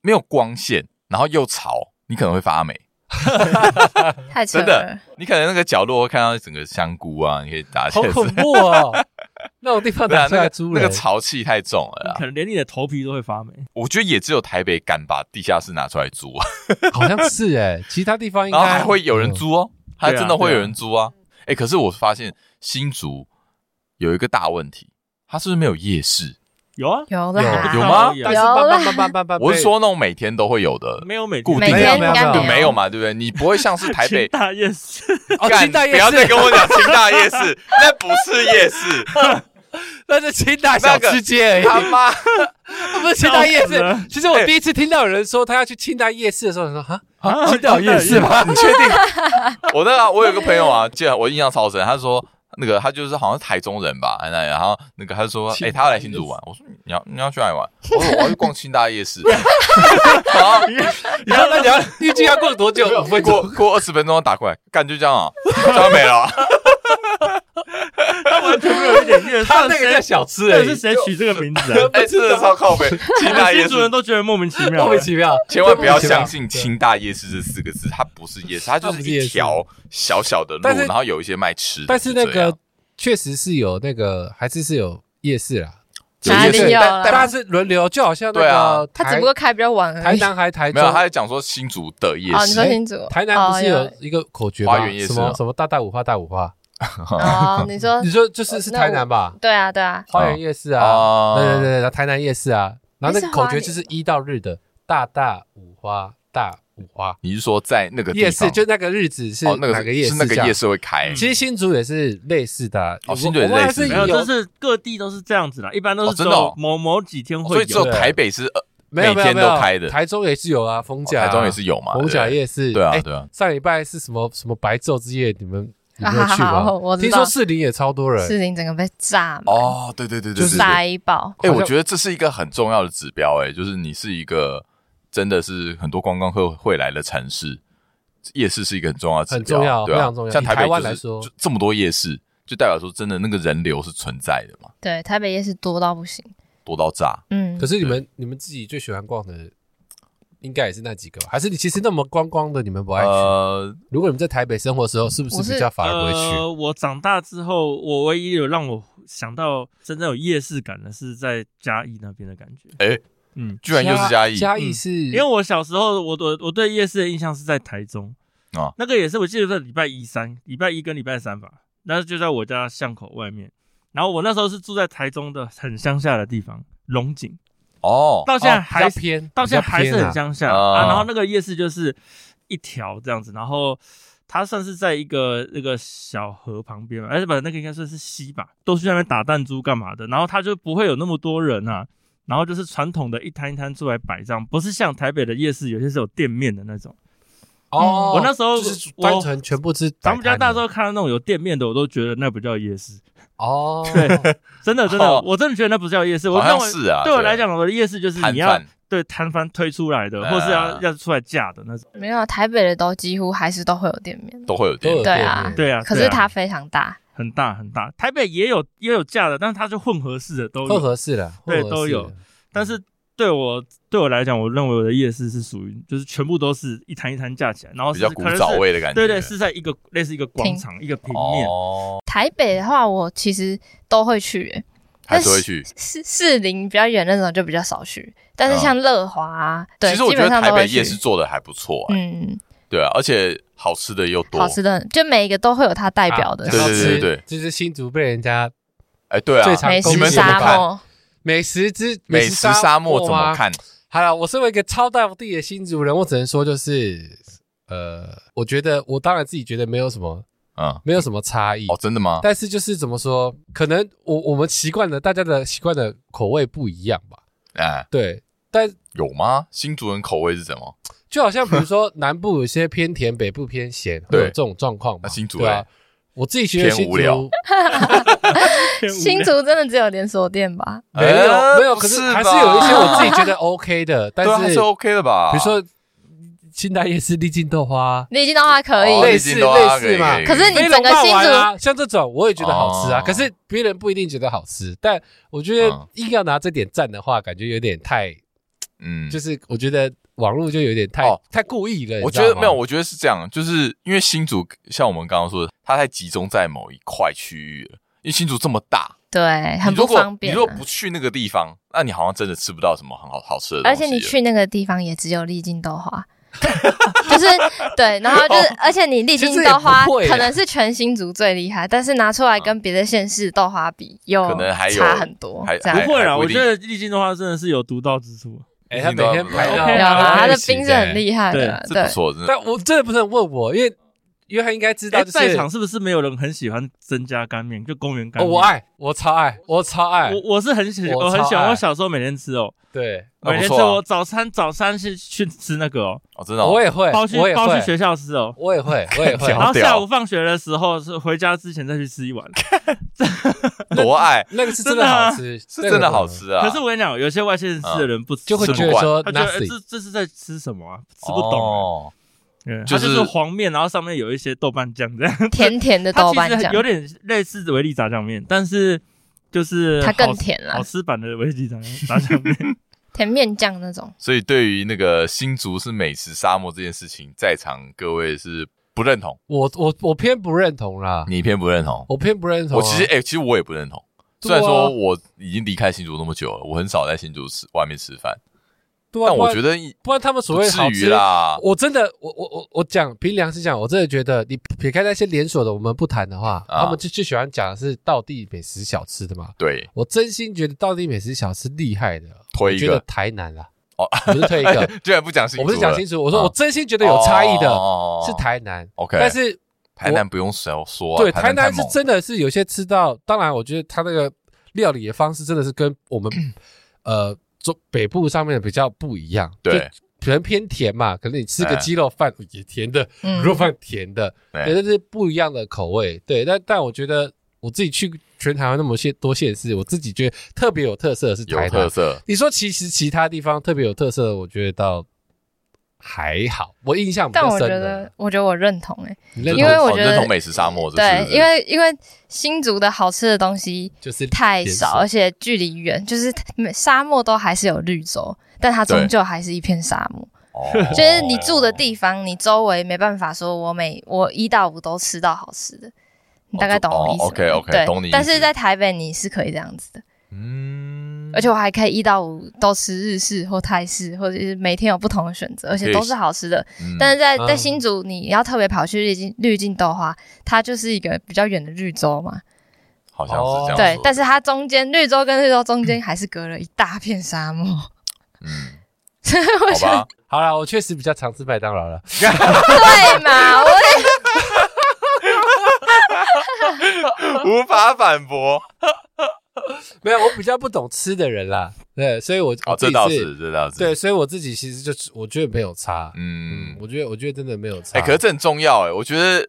没有光线，然后又潮，你可能会发霉。太扯了！真的，你可能那个角落会看到整个香菇啊，你可以打起来。好恐怖哦！那种地方打出来猪，那个潮气太重了，可能连你的头皮都会发霉。我觉得也只有台北敢把地下室拿出来租啊，好像是哎，其他地方应该还会有人租哦，还真的会有人租啊。哎，可是我发现新竹有一个大问题，它是不是没有夜市？有啊，有的有吗？有啦。我是说那种每天都会有的，没有每固定的，没有嘛，对不对？你不会像是台北 大夜市，哦清大夜市，不要再跟我讲清大夜市，那不是夜市，那是清大小吃街而已。他妈，不是清大夜市。其实我第一次听到有人说他要去清大夜市的时候，我说哈啊，清大夜市吗？你确定？我那个我有个朋友啊，记得我印象超深，他说。那个他就是好像是台中人吧，那然后那个他就说，哎，他要来新竹玩。我说你要你要去哪里玩？我说我要去逛清大夜市。好，你说 那你要预计要过多久？过过二十分钟打过来，感觉这样啊，就没了。他完全没有一点印象，他那个叫小吃，哎，是谁取这个名字啊？哎，真的超靠北。清大夜市，人都觉得莫名其妙，莫名其妙。千万不要相信“清大夜市”这四个字，它不是夜市，它就是一条小小的路，然后有一些卖吃的。但是那个确实是有那个，还是是有夜市啦。哪里有？大家是轮流，就好像那个，他只不过开比较晚。台南还台中，没有，他在讲说新竹的夜市。哦，你说新竹，台南不是有一个口诀吗？花园夜市，什么什么大大五花大五花。哦，你说 你说就是是台南吧？对啊，对啊，花园夜市啊，对对对对，台南夜市啊，然后那个口诀就是一到日的大大五花大五花。你是说在那个夜市，就那个日子是哪个夜市？那个夜市会开。其实新竹也是类似的，哦，新竹也类似，没有，就是各地都是这样子啦，一般都是真的某某几天会有，所以只有台北是每天都开的，台中也是有啊，逢甲，台中也是有嘛，逢甲夜市，对啊对啊，上礼拜是什么什么白昼之夜，你们。有没有去过？我听说士林也超多人，士林整个被炸哦，对对对对，就是塞爆。哎，我觉得这是一个很重要的指标，哎，就是你是一个真的是很多观光客会来的城市，夜市是一个很重要的指标，很重要，非常重要。像台北来说，这么多夜市，就代表说真的那个人流是存在的嘛？对，台北夜市多到不行，多到炸。嗯，可是你们你们自己最喜欢逛的，应该也是那几个吧？还是你其实那么观光的，你们不爱去？呃，如果你们在台北生活的时候，是不是比较反而不会去？呃，我长大之后，我唯一有让我想到真正有夜市感的是在嘉义那边的感觉。哎、欸，嗯，居然又是嘉义。嘉义是、嗯，因为我小时候，我我我对夜市的印象是在台中啊，那个也是我记得在礼拜一三，礼拜一跟礼拜三吧，那就在我家巷口外面。然后我那时候是住在台中的很乡下的地方，龙井。哦，到现在还、哦、偏，到现在还是很乡下啊，啊。然后那个夜市就是一条这样子，然后它算是在一个那个小河旁边嘛，而且把那个应该算是溪吧，都去那边打弹珠干嘛的。然后它就不会有那么多人啊，然后就是传统的一摊一摊出来摆这样，不是像台北的夜市有些是有店面的那种。哦，我那时候就是单纯全部是咱们家大时候看到那种有店面的，我都觉得那不叫夜市。哦，对，真的真的、哦，我真的觉得那不叫夜市。我认为是啊，对我来讲，我的夜市就是你要对摊贩推出来的，或是要要出来架的那种。没有，台北的都几乎还是都会有店面，都会有店面。对啊，对啊。可是它非常大，很大很大。台北也有也有架的，但是它是混合式的都有。混合式的，对，都有。但是对我对我来讲，我认为我的夜市是属于就是全部都是一摊一摊架起来，然后比较古早味的感觉。对对，是在一个类似一个广场一个平面。哦。台北的话，我其实都会去、欸，还是会去。士士林比较远那种就比较少去，但是像乐华、啊嗯，对，其实我觉得台北夜市做的还不错、欸，嗯，对啊，而且好吃的又多，好吃的就每一个都会有它代表的，啊、对对对对，对，就是新竹被人家，哎、欸，对啊，最常美食沙漠，美食之美食沙漠怎么看？好了，我身为一个超大地的新族人，我只能说就是，呃，我觉得我当然自己觉得没有什么。嗯，没有什么差异哦，真的吗？但是就是怎么说，可能我我们习惯的，大家的习惯的口味不一样吧？哎，对，但有吗？新族人口味是什么？就好像比如说南部有些偏甜，北部偏咸，会有这种状况嘛？那新竹对啊，我自己觉得新竹，新竹真的只有连锁店吧？没有没有，可是还是有一些我自己觉得 OK 的，但是还是 OK 的吧？比如说。清大夜市丽晶豆花，丽晶豆花可以，类似类似嘛。可是你整个新竹啊，像这种我也觉得好吃啊。可是别人不一定觉得好吃，但我觉得硬要拿这点赞的话，感觉有点太，嗯，就是我觉得网络就有点太太故意了。我觉得没有，我觉得是这样，就是因为新竹像我们刚刚说的，它太集中在某一块区域了。因为新竹这么大，对，很不方便。你如果不去那个地方，那你好像真的吃不到什么很好好吃的东西。而且你去那个地方也只有丽晶豆花。就是对，然后就是，而且你丽晶豆花可能是全新竹最厉害，但是拿出来跟别的县市豆花比，又可能还差很多。这样不会啦，我觉得丽晶豆花真的是有独到之处。哎，他每天拍到，他的冰是很厉害的，对，不错。但我真的不是很问我，因为。因为他应该知道，在场是不是没有人很喜欢增加干面？就公园干面，我爱，我超爱，我超爱。我我是很喜，我很喜欢。我小时候每天吃哦，对，每天吃。我早餐早餐是去吃那个哦，哦，真的，我也会，包去包去学校吃哦，我也会，我也会。然后下午放学的时候是回家之前再去吃一碗，多爱，那个是真的好吃，是真的好吃啊。可是我跟你讲，有些外县市的人不就会觉得说，他觉得这这是在吃什么啊？吃不懂。嗯，就是，就是黄面，然后上面有一些豆瓣酱这样，甜甜的 豆瓣酱，有点类似维力炸酱面，但是就是它更甜了，好吃版的维力炸炸酱面，甜面酱那种。所以对于那个新竹是美食沙漠这件事情，在场各位是不认同？我我我偏不认同啦，你偏不认同？我偏不认同。我其实哎、欸，其实我也不认同。虽然说我已经离开新竹那么久了，我很少在新竹吃外面吃饭。对啊，但我觉得不然他们所谓好吃啦，我真的，我我我我讲凭良心讲，我真的觉得你撇开那些连锁的，我们不谈的话，啊、他们就最喜欢讲的是道地美食小吃的嘛。对，我真心觉得道地美食小吃厉害的，推一个觉得台南啦，哦，不是推一个，居然不讲清楚，我不是讲清楚，我说我真心觉得有差异的是台南。OK，但是台南不用说说，对，台南是真的是有些吃到，当然我觉得他那个料理的方式真的是跟我们呃。中北部上面的比较不一样，对，可能偏甜嘛，可能你吃个鸡肉饭 也甜的，嗯、肉饭甜的，对，那是不一样的口味，对。但但我觉得我自己去全台湾那么些多县市，我自己觉得特别有特色的是台南。有特色。你说其实其他地方特别有特色的，我觉得倒还好，我印象。但我觉得，我觉得我认同哎，因为我觉得认同美食沙漠。对，因为因为新竹的好吃的东西就是太少，而且距离远，就是沙漠都还是有绿洲，但它终究还是一片沙漠。就是你住的地方，你周围没办法说，我每我一到五都吃到好吃的，你大概懂我意思？OK OK，懂你。但是在台北你是可以这样子的。嗯，而且我还可以一到五都吃日式或泰式，或者是每天有不同的选择，而且都是好吃的。嗯、但是在在新竹，你要特别跑去滤镜滤镜豆花，它就是一个比较远的绿洲嘛，好像是这样。对，但是它中间绿洲跟绿洲中间还是隔了一大片沙漠。嗯，好吧，好啦，我确实比较常吃麦当劳了。对嘛，我也无法反驳。没有，我比较不懂吃的人啦，对，所以我哦，这倒是，这倒是，对，所以我自己其实就我觉得没有差，嗯，我觉得我觉得真的没有差，哎，可是这很重要，哎，我觉得。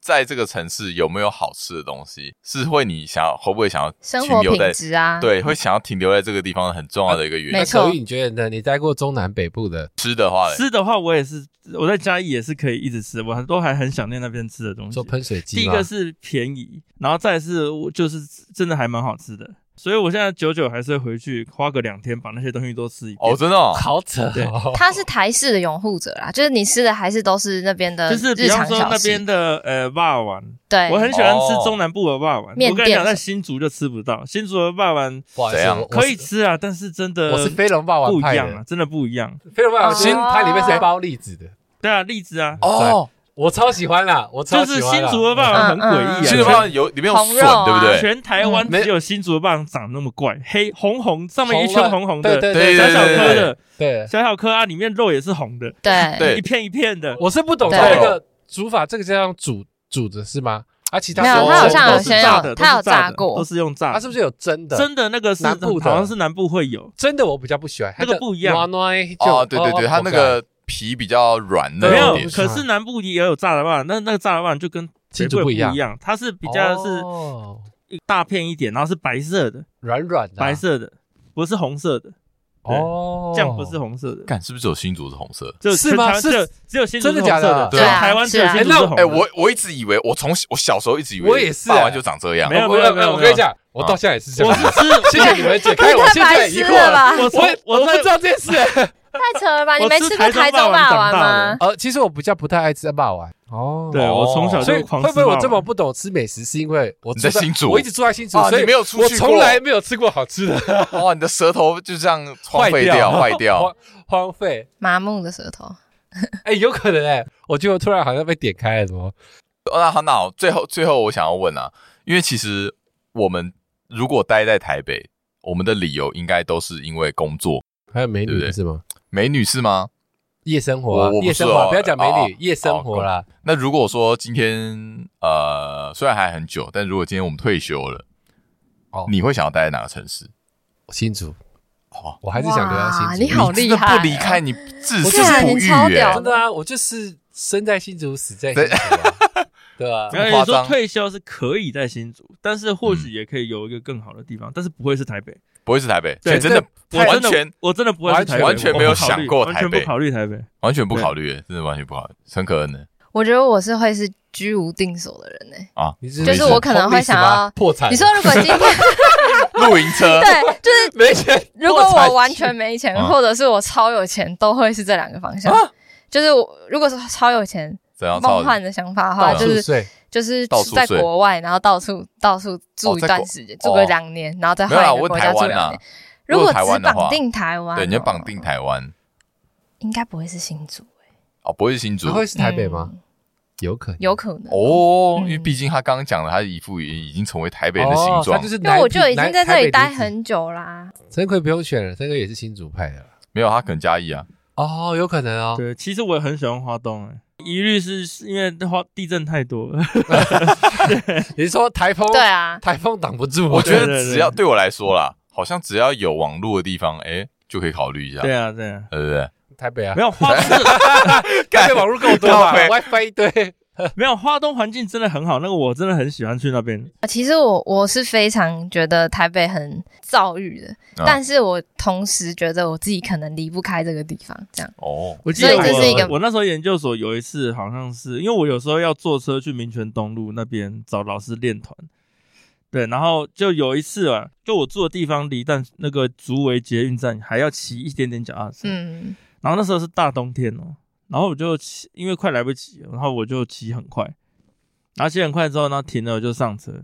在这个城市有没有好吃的东西，是会你想要会不会想要停留在生活啊？对，会想要停留在这个地方很重要的一个原因。没错，所以你觉得呢？你待过中南北部的吃的话，吃的话，我也是我在嘉义也是可以一直吃，我都还很想念那边吃的东西。做喷水鸡，第一个是便宜，然后再是就是真的还蛮好吃的。所以，我现在久久还是会回去花个两天，把那些东西都吃一遍。哦，真的，哦，好扯。对，他是台式的拥护者啦，就是你吃的还是都是那边的，就是比方说那边的呃霸王。对，我很喜欢吃中南部的霸王。我跟你讲，在新竹就吃不到，新竹的肉圆怎样？可以吃啊，但是真的我是飞龙霸王不一样啊，真的不一样。飞龙霸王新它里面是包栗子的，对啊，栗子啊。哦。我超喜欢啦，我超喜欢就是新竹的肉圆很诡异啊，新竹肉圆有里面有笋，对不对？全台湾只有新竹的肉圆长那么怪，黑红红，上面一圈红红的，对对对，小小颗的，对，小小颗啊，里面肉也是红的，对，一片一片的。我是不懂它那个煮法，这个叫样煮煮的是吗？啊，其他没有，它好像有先炸的，它有炸过，都是用炸。它是不是有蒸的？蒸的那个是南部，好像是南部会有真的，我比较不喜欢，那个不一样。哦，对对对，它那个。皮比较软的，没有。可是南部也有炸的肉圆，那那个炸的肉圆就跟北部不一样，它是比较是一大片一点，然后是白色的，软软的，白色的，不是红色的。哦，这样不是红色的，看是不是只有新竹是红色？是吗？是只有新竹是红色的，真的假的？对，台湾只有新竹是红。哎，我我一直以为，我从我小时候一直以为，我也是，肉圆就长这样。没有没有没有，我跟你讲，我到现在也是这样。我是吃，谢谢你们解开我现在疑惑了。我我不知道这件事。太扯了吧！你没吃过台中霸王吗？呃，其实我比较不太爱吃霸王。哦，对，我从小就狂吃。会不会我这么不懂吃美食，是因为我在新竹，我一直住在新竹，所以没有出去过，我从来没有吃过好吃的。哇，你的舌头就这样荒废掉，坏掉，荒废，麻木的舌头。哎，有可能哎，我觉得突然好像被点开了，什么？那好，那最后最后我想要问啊，因为其实我们如果待在台北，我们的理由应该都是因为工作，还有美女是吗？美女是吗？夜生活，夜生活，不要讲美女，夜生活啦。那如果说今天，呃，虽然还很久，但如果今天我们退休了，哦，你会想要待在哪个城市？新竹。哦，我还是想留在新竹。你好厉害，不离开你，至死不渝。真的啊，我就是生在新竹，死在新竹。对啊，没有说退休是可以在新竹，但是或许也可以有一个更好的地方，但是不会是台北。不会是台北，对，真的完全，我真的不会是台北，完全没有想过台北，完全不考虑台北，完全不考虑，真的完全不考虑，陈可恩呢？我觉得我是会是居无定所的人呢。啊，就是我可能会想要破产。你说如果今天 露营车，对，就是 没钱。如果我完全没钱，或者是我超有钱，都会是这两个方向。就是我如果是超有钱，梦幻的想法的话，就是。就是在国外，然后到处到处住一段时间，住个两年，然后再换一个国家住两年。如果只绑定台湾，对，你要绑定台湾，应该不会是新竹哎。哦，不会是新竹，会是台北吗？有可能，有可能哦，因为毕竟他刚刚讲了，他一副已经成为台北人的形状，就是因为我就已经在这里待很久啦。陈奎不用选了，陈奎也是新竹派的，没有他可能嘉义啊。哦，有可能哦。对，其实我也很喜欢花东哎。一律是因为花地震太多了，你是说台风？对啊，台风挡不住。我觉得只要对我来说啦，好像只要有网络的地方，哎，就可以考虑一下。对啊，对啊，对不对？台北啊，没有花市，台北网络够多嘛，WiFi 一堆。没有，花东环境真的很好，那个我真的很喜欢去那边。其实我我是非常觉得台北很躁郁的，啊、但是我同时觉得我自己可能离不开这个地方，这样。哦，我记得我，所以这是一个，我那时候研究所有一次，好像是因为我有时候要坐车去民权东路那边找老师练团，对，然后就有一次啊，就我住的地方离但那个竹围捷运站还要骑一点点脚踏车，嗯，然后那时候是大冬天哦。然后我就骑，因为快来不及，然后我就骑很快，然后骑很快之后呢，停了我就上车，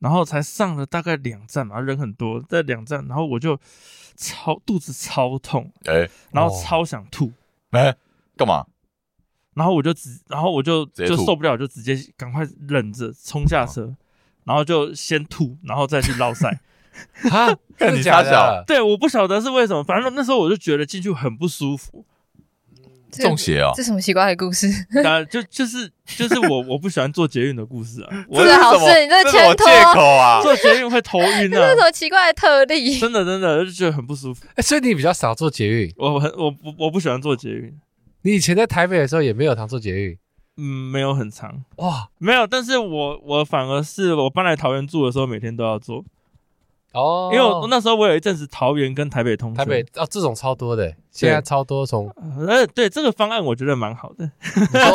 然后才上了大概两站嘛，人很多，在两站，然后我就超肚子超痛，哎，然后超想吐，哎，干嘛？然后我就直，然后我就就受不了，就直接赶快忍着冲下车，然后就先吐，然后再去落赛。哈，看你傻笑，对，我不晓得是为什么，反正那时候我就觉得进去很不舒服。中邪哦，这什么奇怪的故事？啊，就就是就是我我不喜欢坐捷运的故事啊。我是好事，你这是借口啊！坐捷运会头晕啊，这是什么奇怪的特例？真的真的就觉得很不舒服。哎，所以你比较少坐捷运？我很我我我不喜欢坐捷运。你以前在台北的时候也没有常坐捷运？嗯，没有很长哇，没有。但是我我反而是我搬来桃园住的时候，每天都要坐。哦，因为我那时候我有一阵子桃园跟台北通车，台北哦这种超多的，现在超多从，呃对这个方案我觉得蛮好的，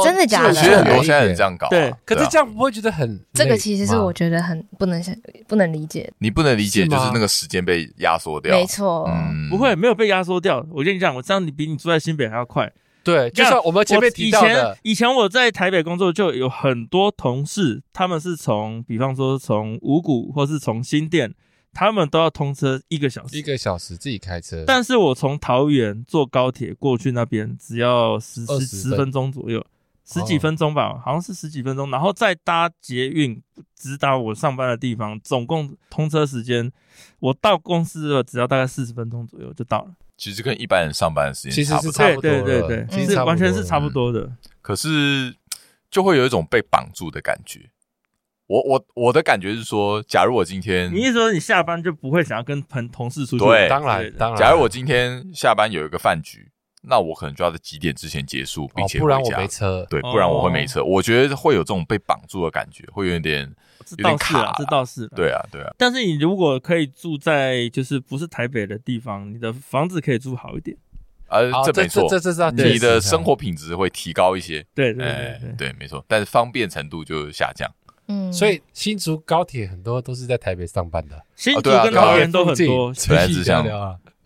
真的假的？我觉得很多现在也这样搞，对，可是这样不会觉得很？这个其实是我觉得很不能想不能理解，你不能理解就是那个时间被压缩掉，没错，嗯。不会没有被压缩掉。我跟你讲，我这样你比你住在新北还要快。对，就像我们前面提到的，以前我在台北工作就有很多同事，他们是从比方说从五股或是从新店。他们都要通车一个小时，一个小时自己开车。但是我从桃园坐高铁过去那边，只要十十十分钟左右，十几分钟吧，哦、好像是十几分钟，然后再搭捷运直达我上班的地方，总共通车时间，我到公司了只要大概四十分钟左右就到了。其实跟一般人上班的时间其实是差不多，对对对，其实完全是差不多的。嗯、可是就会有一种被绑住的感觉。我我我的感觉是说，假如我今天，你意思说你下班就不会想要跟朋同事出去？对，当然当然。假如我今天下班有一个饭局，那我可能就要在几点之前结束，并且回家。不然我没车。对，不然我会没车。我觉得会有这种被绑住的感觉，会有点有点卡。这倒是，对啊对啊。但是你如果可以住在就是不是台北的地方，你的房子可以住好一点。呃，这没错，这这是你的生活品质会提高一些。对对对对，没错。但是方便程度就下降。嗯，所以新竹高铁很多都是在台北上班的，新竹跟桃园都很多。本来只想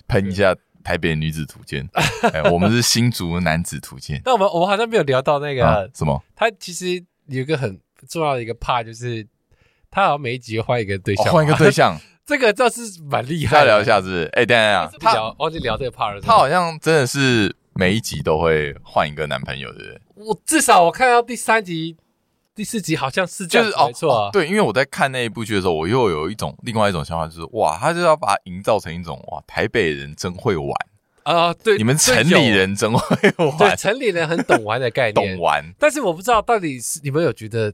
喷一下台北女子图鉴，我们是新竹男子图鉴。那我们我们好像没有聊到那个什么？他其实有一个很重要的一个 part，就是他好像每一集换一个对象，换一个对象，这个倒是蛮厉害。再聊一下子，哎，等下他聊，忘记聊这个 part 了。他好像真的是每一集都会换一个男朋友，对不对？我至少我看到第三集。第四集好像是这样，就是哦，没错啊，对，因为我在看那一部剧的时候，我又有一种另外一种想法，就是哇，他就要把它营造成一种哇，台北人真会玩啊，对，你们城里人真会玩，对，城里人很懂玩的概 念，懂玩。但是我不知道到底是你们有觉得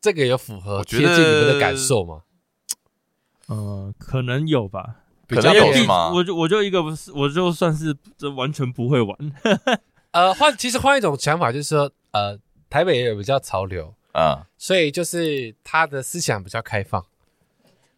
这个有符合贴近你们的感受吗？呃，可能有吧，比较有吗？我就我就一个不是，我就算是这完全不会玩。呃，换其实换一种想法，就是说，呃，台北也有比较潮流。啊，所以就是他的思想比较开放，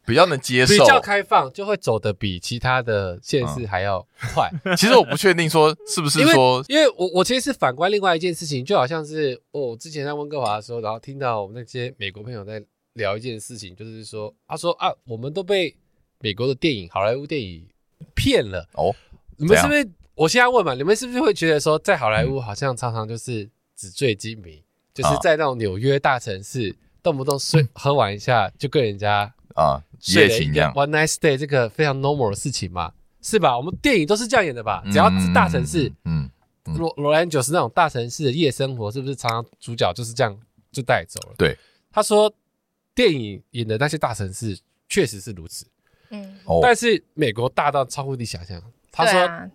比较能接受，比较开放，就会走的比其他的县市还要快。其实我不确定说是不是说，因为我我其实是反观另外一件事情，就好像是哦，之前在温哥华的时候，然后听到我们那些美国朋友在聊一件事情，就是说他说啊，我们都被美国的电影、好莱坞电影骗了哦。你们是不是？我现在问嘛，你们是不是会觉得说，在好莱坞好像常常就是纸醉金迷？就是在那种纽约大城市，哦、动不动睡喝完一下就跟人家啊一夜情一样，one night stay 这个非常 normal 的事情嘛，是吧？我们电影都是这样演的吧？只要是大城市，嗯，罗罗兰九是那种大城市的夜生活，是不是常常主角就是这样就带走了？对，他说电影演的那些大城市确实是如此，嗯，但是美国大到超乎你想象，他说。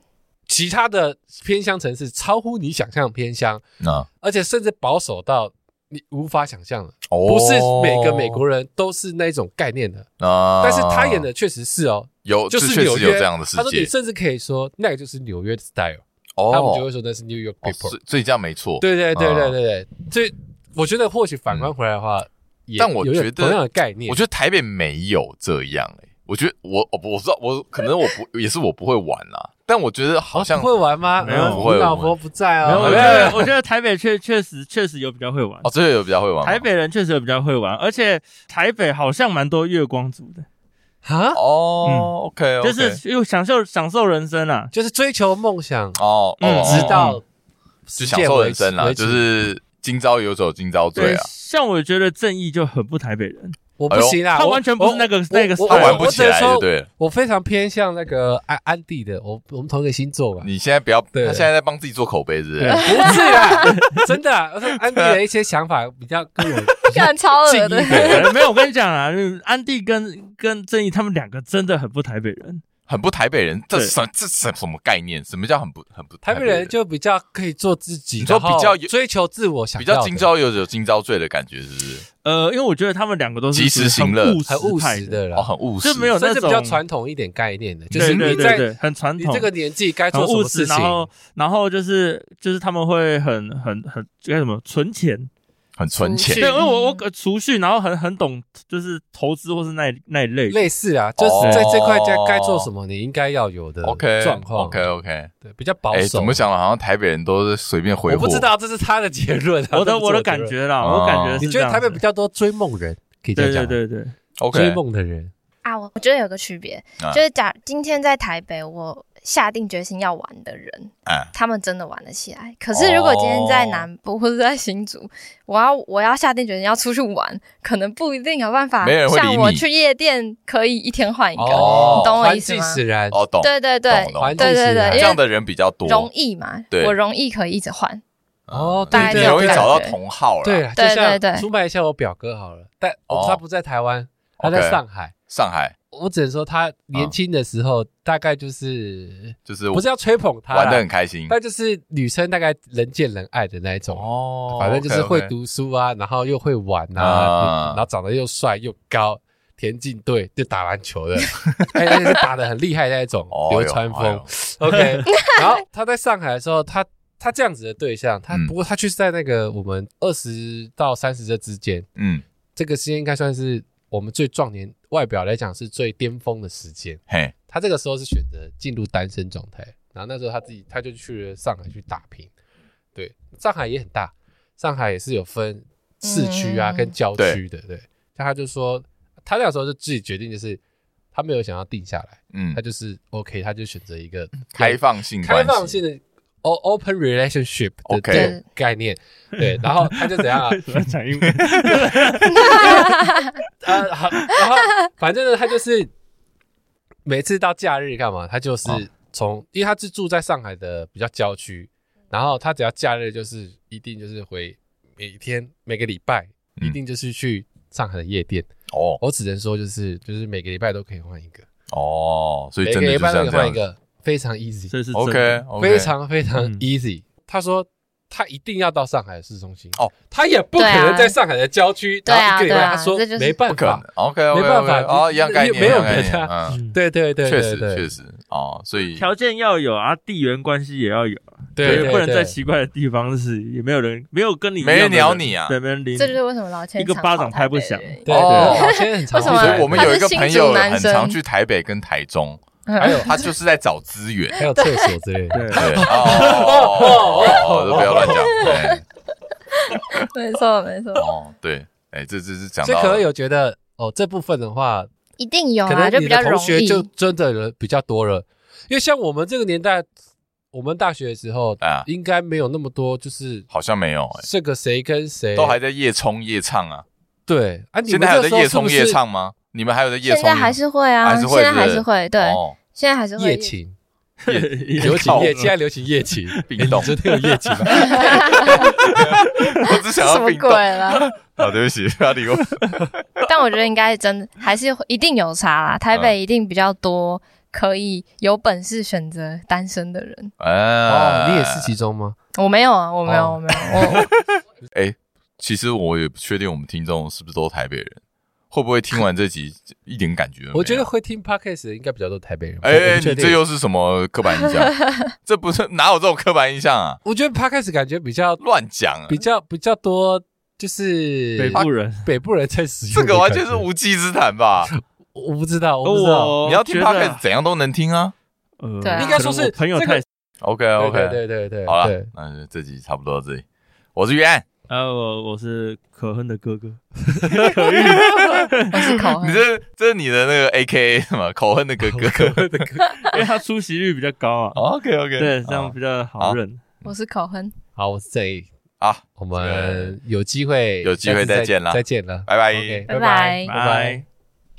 其他的偏乡城市超乎你想象偏乡，啊，而且甚至保守到你无法想象的，不是每个美国人都是那种概念的。啊。但是他演的确实是哦，有就是纽约这样的世界。他说你甚至可以说那个就是纽约的 style，他们就会说那是 New York people，所以这样没错。对对对对对对，所以我觉得或许反观回来的话，但我觉得同样的概念，我觉得台北没有这样诶。我觉得我我我知道我可能我不 也是我不会玩啦，但我觉得好像不会玩吗？没有，不会。老婆不在啊。我觉得我觉得台北确确实确实有比较会玩哦，这个有比较会玩。台北人确实有比较会玩，而且台北好像蛮多月光族的啊。哦，OK，就是又享受享受人生啊，就是追求梦想哦，直到就享受人生啦，就是今朝有酒今朝醉啊。像我觉得正义就很不台北人。我不行啊，他完全不是那个那个，他玩不起来，对。我非常偏向那个安安迪的，我我们同一个星座吧。你现在不要，他现在在帮自己做口碑，是不是？不是啊，真的。安迪的一些想法比较跟我很超恶的，没有。我跟你讲啊，安迪跟跟正义他们两个真的很不台北人。很不台北人，这什这什什么概念？什么叫很不很不台北人？就比较可以做自己，你说比较追求自我，想比较今朝有酒今朝醉的感觉，是不是？呃，因为我觉得他们两个都是及时行乐，很务实的人，哦，很务实，就没有那种比较传统一点概念的，就是你在很传统，你这个年纪该做什么事情，然后然后就是就是他们会很很很该什么存钱。很存钱，对，因为我我储蓄，然后很很懂，就是投资或是那那一类类似啊，就是在这块该该做什么，你应该要有的 OK 状况，OK OK，对，比较保守。怎么想的？好像台北人都是随便挥霍。我不知道这是他的结论，我的我的感觉啦，我感觉你觉得台北比较多追梦人，可以这样讲，对对对，OK，追梦的人。啊，我我觉得有个区别，就是假今天在台北我。下定决心要玩的人，嗯，他们真的玩得起来。可是如果今天在南部或者在新竹，我要我要下定决心要出去玩，可能不一定有办法。像我去夜店，可以一天换一个，你懂我意思吗？环境使然，哦，懂。对对对，对对对，这样的人比较多，容易嘛？对我容易可以一直换。哦，对对，容易找到同好了。对对对对，出卖一下我表哥好了，但他不在台湾，他在上海。上海。我只能说，他年轻的时候大概就是就是不是要吹捧他，玩的很开心，但就是女生大概人见人爱的那一种哦，反正就是会读书啊，然后又会玩啊，然后长得又帅又高，田径队就打篮球的，而且是打的很厉害那一种，流川枫。OK，然后他在上海的时候，他他这样子的对象，他不过他却是在那个我们二十到三十这之间，嗯，这个时间应该算是。我们最壮年外表来讲是最巅峰的时间，嘿，他这个时候是选择进入单身状态，然后那时候他自己他就去了上海去打拼，对，上海也很大，上海也是有分市区啊跟郊区的，嗯、对，像他就说他那个时候就自己决定就是他没有想要定下来，嗯，他就是 OK，他就选择一个开放性开放性的。Open relationship 的概念，对，然后他就怎样啊？讲英文。呃，好，然后反正呢，他就是每次到假日干嘛？他就是从，因为他是住在上海的比较郊区，然后他只要假日就是一定就是回每天每个礼拜一定就是去上海的夜店哦。我只能说就是就是每个礼拜都可以换一个哦，所以每个礼拜都可以换一个。非常 easy，这是 OK，非常非常 easy。他说他一定要到上海市中心。哦，他也不可能在上海的郊区。对啊，对啊，他说没办法，OK，没办法哦，一样概念，没有给他。对对对，确实确实。哦，所以条件要有啊，地缘关系也要有，对，不能在奇怪的地方，是也没有人没有跟你没人鸟你啊，对，没人理你。这就是为什么老千一个巴掌拍不响。对，老千很常。所以我们有一个朋友很常去台北跟台中。还有他就是在找资源，还有厕所之类的。对对哦，都不要乱讲。没错没错。哦，对，哎，这这是讲。所以可能有觉得哦，这部分的话一定有，可能你的同学就真的人比较多了。因为像我们这个年代，我们大学的时候啊，应该没有那么多，就是好像没有哎。这个谁跟谁都还在夜冲夜唱啊？对啊，现在还有在夜冲夜唱吗？你们还有在夜冲？现在还是会啊，现在还是会对。现在还是会夜情，流行夜，现在流行夜情，冰冻，真的有夜情吗？我只想要冰冻了。好，对不起，不要理我。但我觉得应该真还是一定有差啦。台北一定比较多可以有本事选择单身的人。哦，你也是其中吗？我没有啊，我没有，我没有。我哎，其实我也不确定我们听众是不是都台北人。会不会听完这集一点感觉？我觉得会听 Podcast 的应该比较多台北人。哎，你这又是什么刻板印象？这不是哪有这种刻板印象啊？我觉得 Podcast 感觉比较乱讲，啊比较比较多就是北部人，北部人在使用。这个完全是无稽之谈吧？我不知道，我不知道。你要听 Podcast 怎样都能听啊。呃，应该说是朋友太 OK OK，对对对，好了，那这集差不多到这里。我是袁，呃，我我是可恨的哥哥 可恨，我是可恨。你这这是你的那个 AKA 什么？口恨的哥哥，可恨的哥，因为他出席率比较高啊。OK OK，对，这样比较好认。我是可恨，好，我是正义。好，我们有机会有机会再见了，再见了，拜拜，拜拜，拜拜。